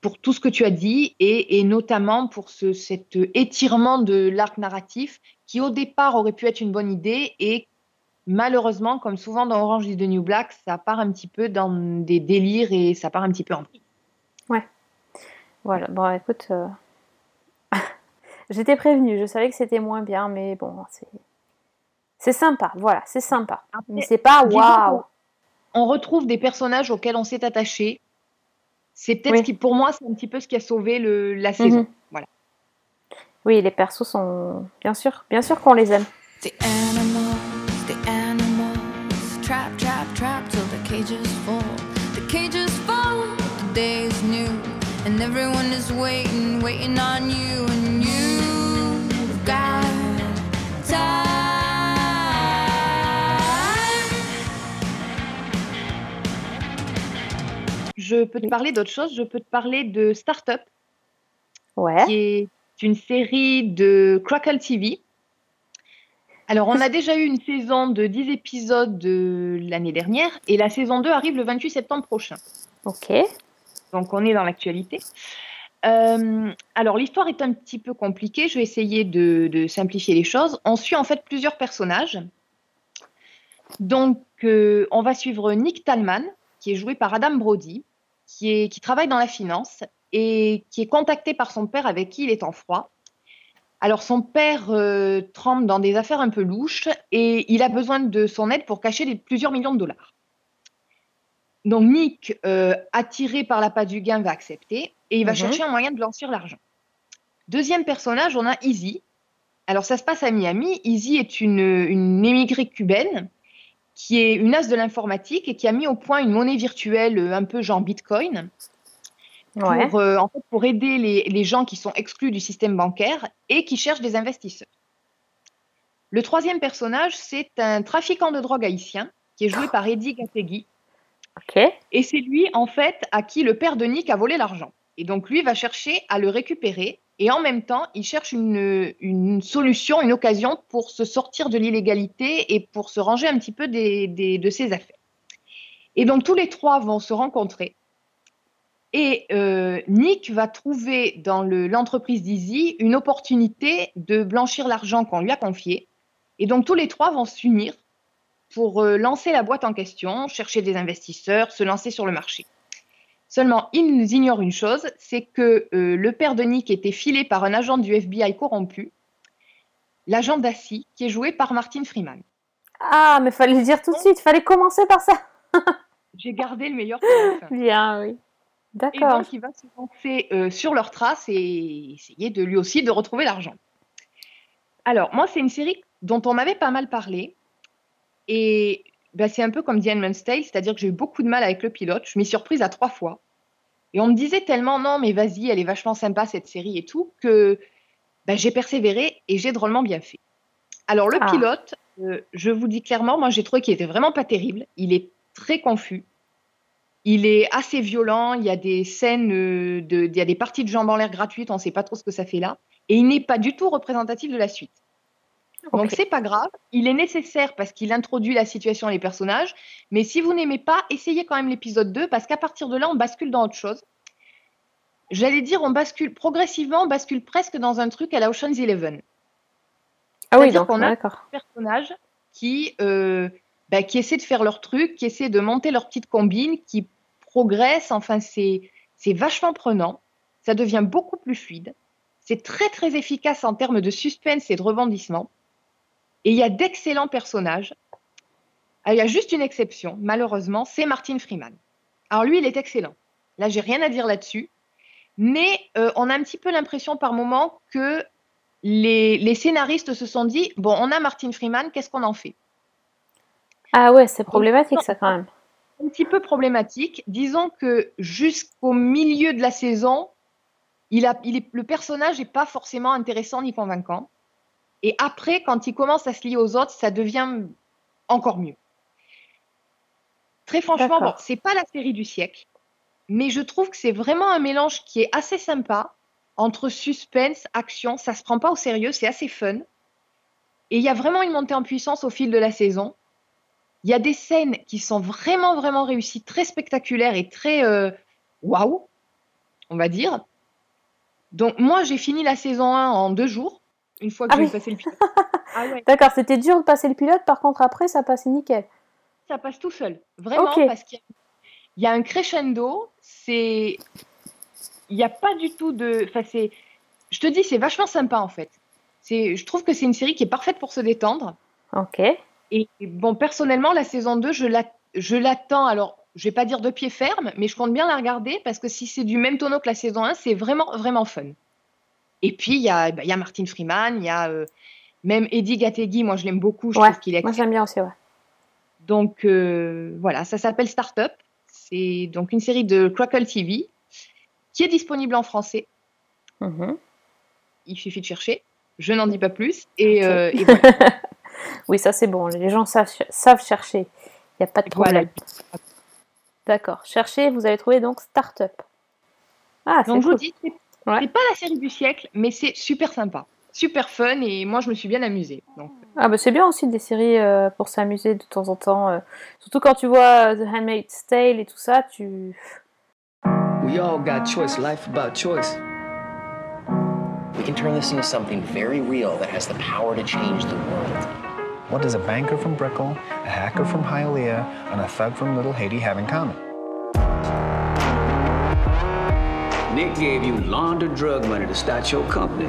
pour tout ce que tu as dit et, notamment pour ce, cet étirement de l'arc narratif qui au départ aurait pu être une bonne idée et malheureusement, comme souvent dans Orange is the New Black, ça part un petit peu dans des délires et ça part un petit peu en prix. Ouais. Voilà, bon écoute, euh, (laughs) j'étais prévenue, je savais que c'était moins bien, mais bon, c'est... C'est sympa, voilà, c'est sympa. mais c'est pas waouh. On retrouve des personnages auxquels on s'est attaché, c'est peut-être ce qui, pour moi, c'est un petit peu ce qui a sauvé le, la saison. Mhm. Voilà. Oui, les persos sont bien sûr, bien sûr qu'on les aime. The animals, the animals, trap, trap, trap till the cages fall. The cages fall, the day is new, and everyone is waiting, waiting on you, and you've got Je peux te parler d'autre chose. Je peux te parler de Startup, ouais. qui est une série de Crackle TV. Alors, on a déjà eu une saison de 10 épisodes de l'année dernière et la saison 2 arrive le 28 septembre prochain. Ok. Donc, on est dans l'actualité. Euh, alors, l'histoire est un petit peu compliquée. Je vais essayer de, simplifier les choses. On suit en fait plusieurs personnages. Donc, euh, on va suivre Nick Talman, qui est joué par Adam Brody qui, travaille dans la finance et qui est contacté par son père avec qui il est en froid. Alors son père euh, trempe dans des affaires un peu louches et il a besoin de son aide pour cacher plusieurs millions de dollars. Donc Nick, euh, attiré par la l'appât du gain, va accepter et il va mhm. chercher un moyen de blanchir l'argent. Deuxième personnage, on a Izzy. Alors ça se passe à Miami. Izzy est une, une émigrée cubaine qui est une as de l'informatique et qui a mis au point une monnaie virtuelle euh, un peu genre Bitcoin. Pour, euh, en fait, pour aider les, les, gens qui sont exclus du système bancaire et qui cherchent des investisseurs. Le troisième personnage, c'est un trafiquant de drogue haïtien qui est joué par Eddie Gategui. Et c'est lui, en fait, à qui le père de Nick a volé l'argent. Et donc, lui va chercher à le récupérer et en même temps, il cherche une, solution, une occasion pour se sortir de l'illégalité et pour se ranger un petit peu de ses affaires. Et donc tous les trois vont se rencontrer. Et euh, Nick va trouver dans l'entreprise d'Easy une opportunité de blanchir l'argent qu'on lui a confié. Et donc tous les trois vont s'unir pour euh, lancer la boîte en question, chercher des investisseurs, se lancer sur le marché. Seulement, ils ignorent une chose, c'est que euh, le père de Nick était filé par un agent du FBI corrompu, l'agent Dassy, qui est joué par Martin Freeman. Ah, mais fallait le dire tout de suite, fallait commencer par ça. (laughs) J'ai gardé le meilleur pour la fin. Bien, oui. Et D'accord. donc, il va se lancer euh, sur leurs traces et essayer de lui aussi de retrouver l'argent. Alors, moi, c'est une série dont on m'avait pas mal parlé. Et ben, c'est un peu comme The Handmaid's Tale, c'est-à-dire que j'ai eu beaucoup de mal avec le pilote. Je m'y suis surprise à trois fois. Et on me disait tellement, non, mais vas-y, elle est vachement sympa, cette série et tout, que ben, j'ai persévéré et j'ai drôlement bien fait. Alors, le Ah. pilote, euh, je vous dis clairement, moi, j'ai trouvé qu'il était vraiment pas terrible. Il est très confus. Il est assez violent. Il y a des scènes, euh, de, il y a des parties de jambes en l'air gratuites. On ne sait pas trop ce que ça fait là. Et il n'est pas du tout représentatif de la suite. Donc c'est pas grave. Il est nécessaire parce qu'il introduit la situation et les personnages. Mais si vous n'aimez pas, essayez quand même l'épisode 2 parce qu'à partir de là, on bascule dans autre chose. J'allais dire, on bascule progressivement, on bascule presque dans un truc à la Ocean's Eleven Ah oui, donc, qu'on a- d'accord. personnages qui, euh, bah, qui essaient de faire leur truc, qui essaient de monter leur petite combine, qui progressent. Enfin, c'est vachement prenant. Ça devient beaucoup plus fluide. C'est très, très efficace en termes de suspense et de rebondissement. Et il y a d'excellents personnages. Ah, Il y a juste une exception, malheureusement, c'est Martin Freeman. Alors lui, il est excellent. Là, j'ai rien à dire là-dessus. Mais euh, on a un petit peu l'impression par moment que les, les scénaristes se sont dit bon, on a Martin Freeman, qu'est-ce qu'on en fait? Ah ouais, c'est problématique ça quand même. Un petit peu problématique. Disons que jusqu'au milieu de la saison, il a, il est, le personnage n'est pas forcément intéressant ni convaincant. Et après, quand il commence à se lier aux autres, ça devient encore mieux. Très franchement, bon, c'est pas la série du siècle, mais je trouve que c'est vraiment un mélange qui est assez sympa entre suspense, action. Ça se prend pas au sérieux, c'est assez fun. Et il y a vraiment une montée en puissance au fil de la saison. Il y a des scènes qui sont vraiment, vraiment réussies, très spectaculaires et très euh, waouh, on va dire. Donc, moi, j'ai fini la saison 1 en deux jours, une fois que Ah j'ai oui. passé le pilote. (laughs) ah ouais, D'accord, c'était dur de passer le pilote, par contre après ça passait nickel. ça passe tout seul. Vraiment, Ok. parce qu'il y a- il y a un crescendo. C'est. Il n'y a pas du tout de. Enfin, c'est. Je te dis, c'est vachement sympa, en fait. Je trouve que c'est une série qui est parfaite pour se détendre. Ok. Et bon, personnellement, la saison 2, je la- je l'attends. Alors, je vais pas dire de pied ferme, mais je compte bien la regarder parce que si c'est du même tonneau que la saison 1, c'est vraiment, vraiment fun. Et puis, il y a, bah, il y a Martin Freeman, il y a euh, même Eddie Gategui, moi je l'aime beaucoup, je Ouais, trouve qu'il est Moi j'aime bien aussi, ouais. Donc, euh, voilà, ça s'appelle Startup. C'est donc une série de Crackle TV qui est disponible en français. Mhm. Il suffit de chercher. Je n'en dis pas plus. Et, euh, et voilà. (laughs) Oui, ça c'est bon, les gens savent, savent chercher. Il n'y a pas de Voilà. problème. D'accord. Cherchez, vous avez trouvé donc Startup. Ah, Donc, je vous dis, Ouais. c'est pas la série du siècle, mais c'est super sympa. Super fun et moi je me suis bien amusée. Donc, Ah bah c'est bien aussi des séries euh, pour s'amuser de temps en temps. euh, surtout quand tu vois euh, The Handmaid's Tale et tout ça, tu... We all got choice. Life about choice. We can turn this into something very real that has the power to change the world. What does a banker from Brickell, a hacker from Hialeah, and a thug from Little Haiti have in common? Nick gave you laundered drug money to start your company.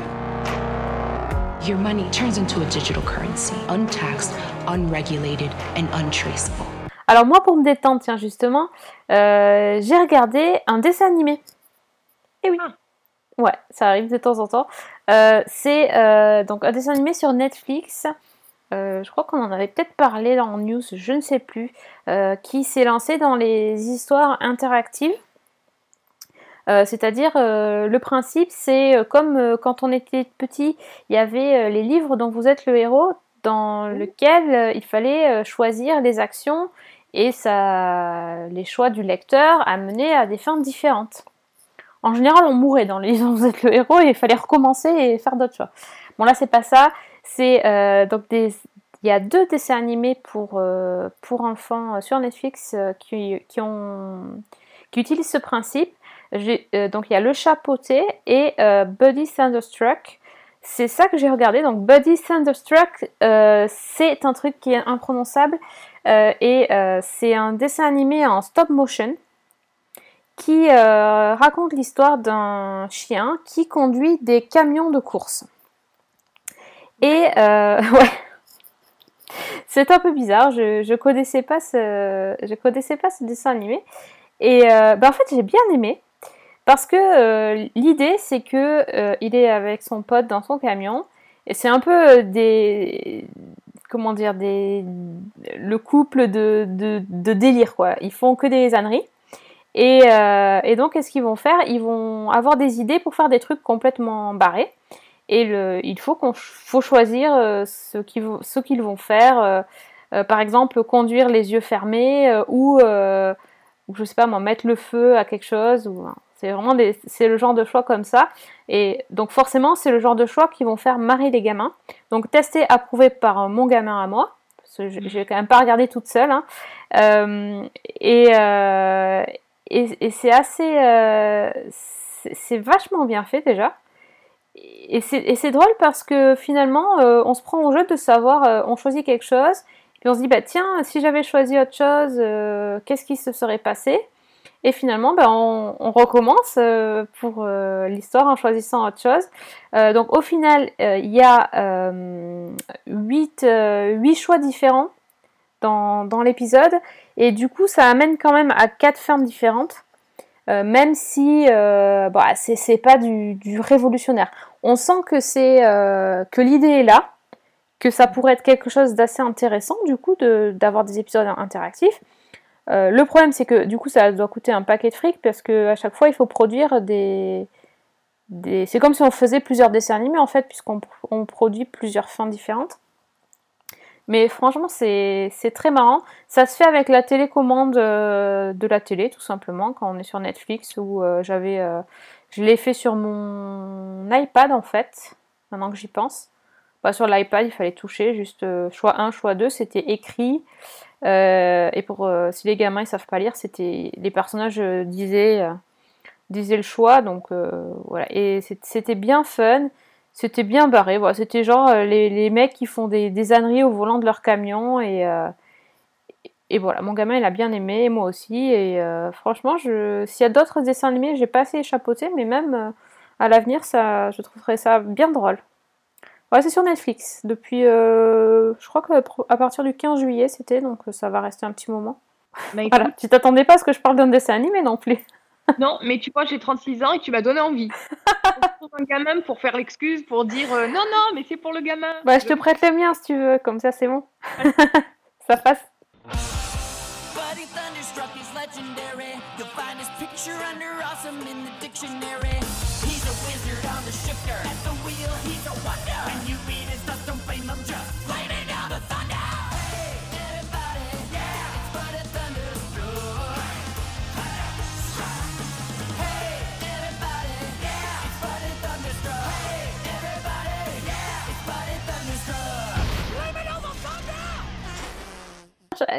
Your money turns into a digital currency, untaxed, unregulated, and untraceable. Alors moi pour me détendre, tiens justement, euh, j'ai regardé un dessin animé. Et oui. Ah. Ouais, ça arrive de temps en temps. Euh, c'est euh, donc un dessin animé sur Netflix. Euh, je crois qu'on en avait peut-être parlé dans news, je ne sais plus, euh, qui s'est lancé dans les histoires interactives. Euh, C'est-à-dire, euh, le principe, c'est euh, comme euh, quand on était petit, il y avait les livres dont vous êtes le héros, dans lequel il fallait choisir les actions et ça, les choix du lecteur amenaient à des fins différentes. En général, on mourait dans les livres dont vous êtes le héros et il fallait recommencer et faire d'autres choix. Bon, là, c'est pas ça. C'est donc des. Il y a deux dessins animés pour, euh, pour enfants sur Netflix euh, qui, qui, ont, qui utilisent ce principe. Euh, donc il y a Le Chapeauté et euh, Buddy Thunderstruck. C'est ça que j'ai regardé. Donc Buddy Thunderstruck, euh, c'est un truc qui est imprononçable et c'est un dessin animé en stop motion qui raconte l'histoire d'un chien qui conduit des camions de course. Et (laughs) ouais, c'est un peu bizarre. Je je connaissais pas ce dessin animé et bah, en fait j'ai bien aimé parce que euh, l'idée c'est que euh, il est avec son pote dans son camion et c'est un peu euh, des comment dire des le couple de, de, de délire quoi. Ils font que des âneries. Et, donc, qu'est-ce qu'ils vont faire? Ils vont avoir des idées pour faire des trucs complètement barrés. Et il faut qu'on faut choisir ce qu'ils vont, faire. par exemple, conduire les yeux fermés ou, ou, je sais pas moi, mettre le feu à quelque chose. Ou, c'est vraiment c'est le genre de choix comme ça. Et donc, forcément, c'est le genre de choix qui vont faire marrer les gamins. Donc, testé, approuvé par euh, mon gamin à moi. Parce que j'ai quand même pas regardé toute seule. hein. Euh, et, euh, et, c'est assez. c'est vachement bien fait déjà. Et c'est drôle parce que finalement, on se prend au jeu de savoir, on choisit quelque chose, puis on se dit, bah tiens, si j'avais choisi autre chose, euh, qu'est-ce qui se serait passé? Et finalement, bah, on, recommence euh, pour euh, l'histoire en choisissant autre chose. Donc au final, il y a euh, huit, euh, huit choix différents dans, dans l'épisode, et du coup, ça amène quand même à quatre fermes différentes. Même si bah, c'est pas du, du révolutionnaire. On sent que c'est que l'idée est là, que ça pourrait être quelque chose d'assez intéressant du coup d'avoir des épisodes interactifs. Euh, le problème c'est que du coup ça doit coûter un paquet de fric parce que à chaque fois il faut produire des, des... c'est comme si on faisait plusieurs dessins animés en fait puisqu'on on produit plusieurs fins différentes. Mais franchement, c'est très marrant. Ça se fait avec la télécommande euh, de la télé, tout simplement, quand on est sur Netflix, où euh, j'avais, je l'ai fait sur mon iPad en fait, maintenant que j'y pense. Bah, sur l'iPad, il fallait toucher, juste euh, choix 1, choix 2, c'était écrit. Euh, et pour euh, si les gamins ils savent pas lire, c'était les personnages disaient, disaient le choix, donc voilà. Et c'était bien fun. C'était bien barré, voilà. C'était genre les, les mecs qui font des, des âneries au volant de leur camion et, et voilà, mon gamin il a bien aimé, moi aussi. Et franchement, je... s'il y a d'autres dessins animés, j'ai pas assez échapeauté, mais même à l'avenir, ça, je trouverais ça bien drôle. Ouais, c'est sur Netflix depuis, euh, je crois que à partir du 15 juillet c'était, donc euh, ça va rester un petit moment. Bah, (laughs) écoute, Voilà, tu t'attendais pas à ce que je parle d'un dessin animé non plus. (laughs) Non, mais tu vois, j'ai 36 ans et tu m'as donné envie. (laughs) pour un gamin pour faire l'excuse, pour dire euh, non, non, mais c'est pour le gamin. Bah, je te prête le mien si tu veux, comme ça c'est bon. ça passe. Buddy Thunderstruck is legendary. You'll find his picture under awesome in the dictionary. He's a wizard on the shifter. At the wheel, he's a wonder.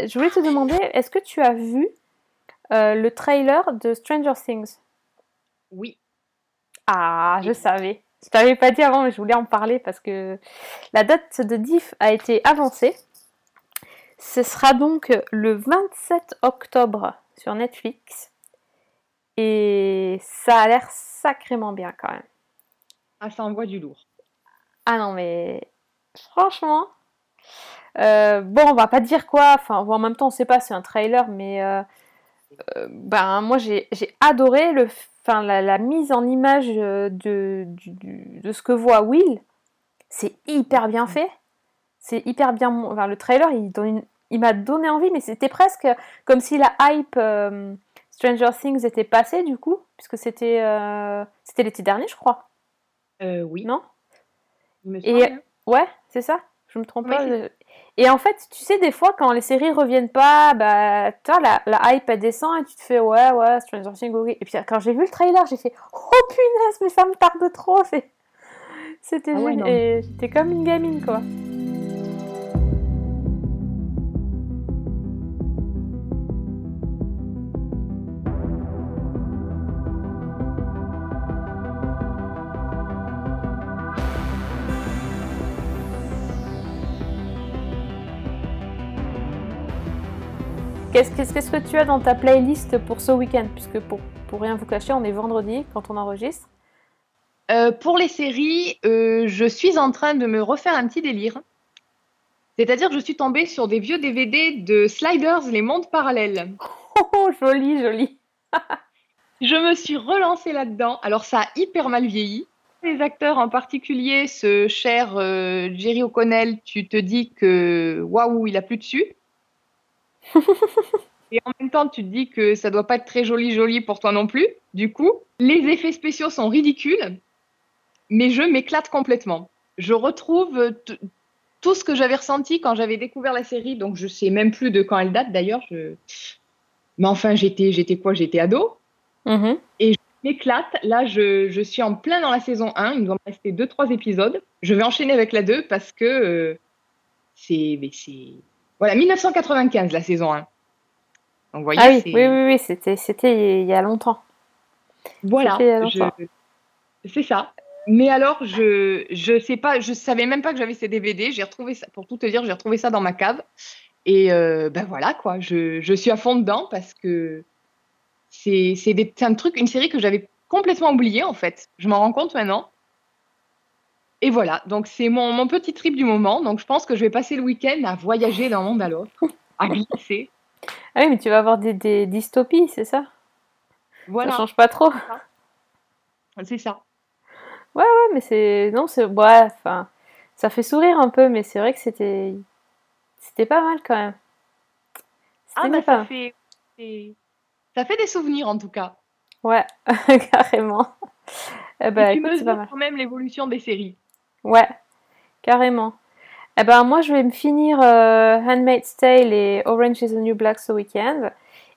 Je je voulais te demander, est-ce que tu as vu euh, le trailer de Stranger Things? Oui. Ah, je savais. Je t'avais pas dit avant, mais je voulais en parler parce que la date de diff a été avancée. Ce sera donc le 27 octobre sur Netflix. Et ça a l'air sacrément bien quand même. Ah, ça envoie du lourd. Ah non, mais franchement, euh, bon, on va pas dire quoi. Enfin, en même temps, on sait pas, c'est un trailer, mais euh, euh, ben moi j'ai adoré le, la, la mise en image de du- de ce que voit Will. C'est hyper bien fait. C'est hyper bien. Enfin, le trailer, il donne une- il m'a donné envie, mais c'était presque comme si la hype Stranger Things était passée du coup, puisque c'était c'était l'été dernier, je crois. Euh, oui. Non? Il me Et- semble. hein. Ouais, c'est ça? Je me trompe Oui, pas Et en fait, tu sais, des fois, quand les séries reviennent pas, bah, tu vois, la, la hype, elle descend et tu te fais, ouais, ouais, Stranger Things, ok. Et puis, quand j'ai vu le trailer, j'ai fait, oh punaise, mais ça me tarde trop. c'est- C'était Ah ouais. Et j'étais comme une gamine, quoi. Qu'est-ce que tu as dans ta playlist pour ce week-end? Puisque pour, pour rien vous cacher, on est vendredi quand on enregistre. Euh, pour les séries, euh, je suis en train de me refaire un petit délire. C'est-à-dire que je suis tombée sur des vieux DVD de Sliders, les mondes parallèles. (laughs) Oh, joli, joli. (laughs) Je me suis relancée là-dedans. Alors, ça a hyper mal vieilli. Les acteurs en particulier, ce cher euh, Jerry O'Connell, tu te dis que waouh, il a plus dessus. Et en même temps, tu te dis que ça doit pas être très joli, joli pour toi non plus. Du coup, les effets spéciaux sont ridicules, mais je m'éclate complètement. Je retrouve tout ce que j'avais ressenti quand j'avais découvert la série. Donc, je sais même plus de quand elle date d'ailleurs. Je... Mais enfin, j'étais, j'étais quoi? J'étais ado Mhm. m'éclate. Là, je, je suis en plein dans la saison 1. Il me doit me rester 2-3 épisodes. Je vais enchaîner avec la 2 parce que euh, c'est. Voilà, 1995, la saison 1. Donc, vous voyez, Ah oui, oui, oui, oui, c'était c'était il y a longtemps. Voilà, je- c'est ça. Mais alors, je je sais pas, je savais même pas que j'avais ces DVD. J'ai retrouvé ça, pour tout te dire, j'ai retrouvé ça dans ma cave. Et euh, ben voilà quoi, je, je suis à fond dedans parce que c'est c'est des- c'est un truc, une série que j'avais complètement oubliée en fait. Je m'en rends compte maintenant. Et voilà, donc c'est mon, mon petit trip du moment. Donc je pense que je vais passer le week-end à voyager d'un monde à l'autre, (laughs) à glisser. Ah oui, mais tu vas avoir des, des dystopies, c'est ça? Voilà, Ça change pas trop. c'est ça. Ouais, mais c'est. Non, c'est. Ouais, enfin. Ça fait sourire un peu, mais c'est vrai que c'était. C'était pas mal quand même. Ah bah ça fait, ça fait des souvenirs en tout cas. Ouais, (laughs) carrément. Et tu écoute, pas mesures mal. quand même l'évolution des séries. Ouais, carrément. Eh ben, moi, je vais me finir euh, Handmaid's Tale et Orange is the New Black ce week-end.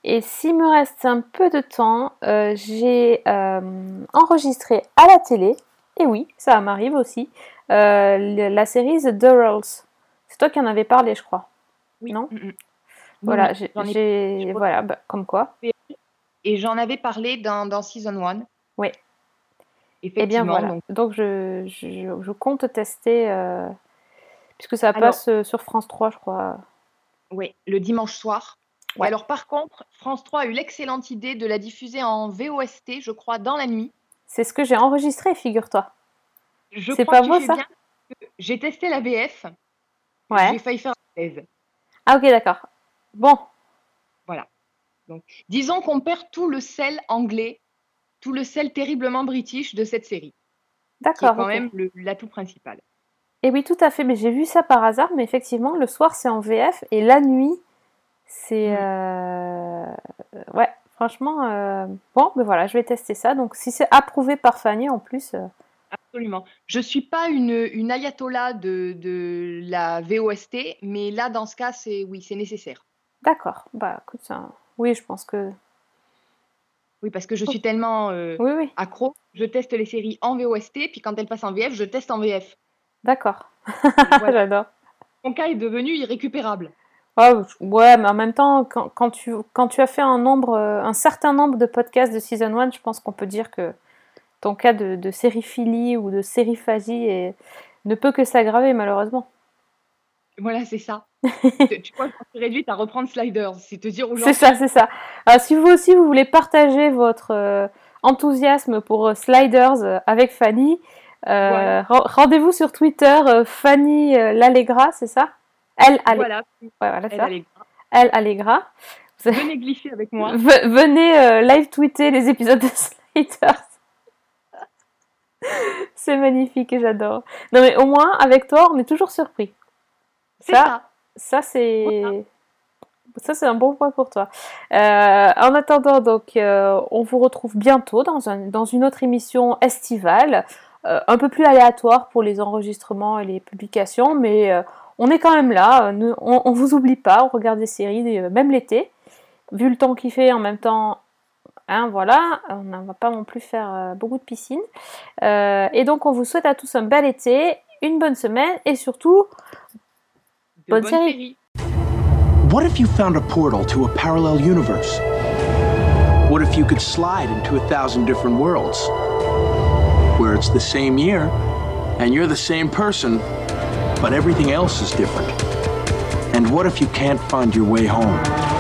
Et s'il me reste un peu de temps, euh, j'ai euh, enregistré à la télé, et oui, ça m'arrive aussi, euh, la série The Durrells. C'est toi qui en avais parlé, je crois. Oui. Non? Mm. Voilà, Oui, j'ai, voilà, bah, comme quoi. Et j'en avais parlé dans, dans Season 1. Oui. Effectivement. Et bien voilà. donc, Donc, je, je, je compte tester, euh, puisque ça Alors- passe euh, sur France 3, je crois. ouais, le dimanche soir. Ouais. alors par contre, France 3 a eu l'excellente idée de la diffuser en VOST, je crois, dans la nuit. C'est ce que j'ai enregistré, figure-toi. Je C'est crois pas beau, ça J'ai testé la VF. Ouais. J'ai failli faire la thèse. Ah ok d'accord. Bon, Disons qu'on perd tout le sel anglais, tout le sel terriblement british de cette série, d'accord. quand ok. même le- l'atout principal. Et oui tout à fait, mais j'ai vu ça par hasard, mais effectivement le soir c'est en VF et la nuit c'est... Mm. euh, Ouais, franchement, euh, bon, ben voilà, je vais tester ça. Donc si c'est approuvé par Fanny en plus, euh, Absolument. Je suis pas une, une ayatollah de, de la VOST, mais là, dans ce cas, c'est oui, c'est nécessaire. d'accord. Bah écoute, ça... oui je pense que... Oui, parce que je suis tellement euh, Oui, oui, accro, je teste les séries en VOST, puis quand elles passent en VF, je teste en VF. d'accord. Voilà. (laughs) J'adore. Mon cas est devenu irrécupérable. Je- ouais, mais en même temps, quand, quand tu, quand tu as fait un nombre, euh, un certain nombre de podcasts de Season 1, je pense qu'on peut dire que ton cas de, de sériphilie ou de sériphagie est- ne peut que s'aggraver, malheureusement. Voilà, c'est ça. (laughs) tu tu vois, je suis réduite à reprendre Sliders, c'est te dire gens. C'est ça, c'est ça. Alors, si vous aussi, vous voulez partager votre euh, enthousiasme pour euh, Sliders euh, avec Fanny, euh, rendez-vous sur Twitter, euh, Fanny euh, L'Allegra, c'est ça? Elle, Ale- Voilà, ouais, voilà, elle Allegra. venez glisser avec moi. V- venez euh, live tweeter les épisodes de (laughs) Sliders. C'est magnifique et j'adore. Non mais au moins avec toi on est toujours surpris. Ça, ça. ça c'est ça c'est un bon point pour toi. Euh, en attendant donc euh, on vous retrouve bientôt dans, un, dans une autre émission estivale, euh, un peu plus aléatoire pour les enregistrements et les publications, mais on est quand même là. Nous- on, on vous oublie pas, on regarde des séries même l'été. Vu le temps qu'il fait en même temps, hein, voilà, on ne va pas non plus faire euh, beaucoup de piscine. Euh, et donc on vous souhaite à tous un bel été, une bonne semaine et surtout De Bonne bonnes série. What if you found a portal to a parallel universe? What if you could slide into a thousand different worlds? Where it's the same year, and you're the same person, but everything else is different? And what if you can't find your way home?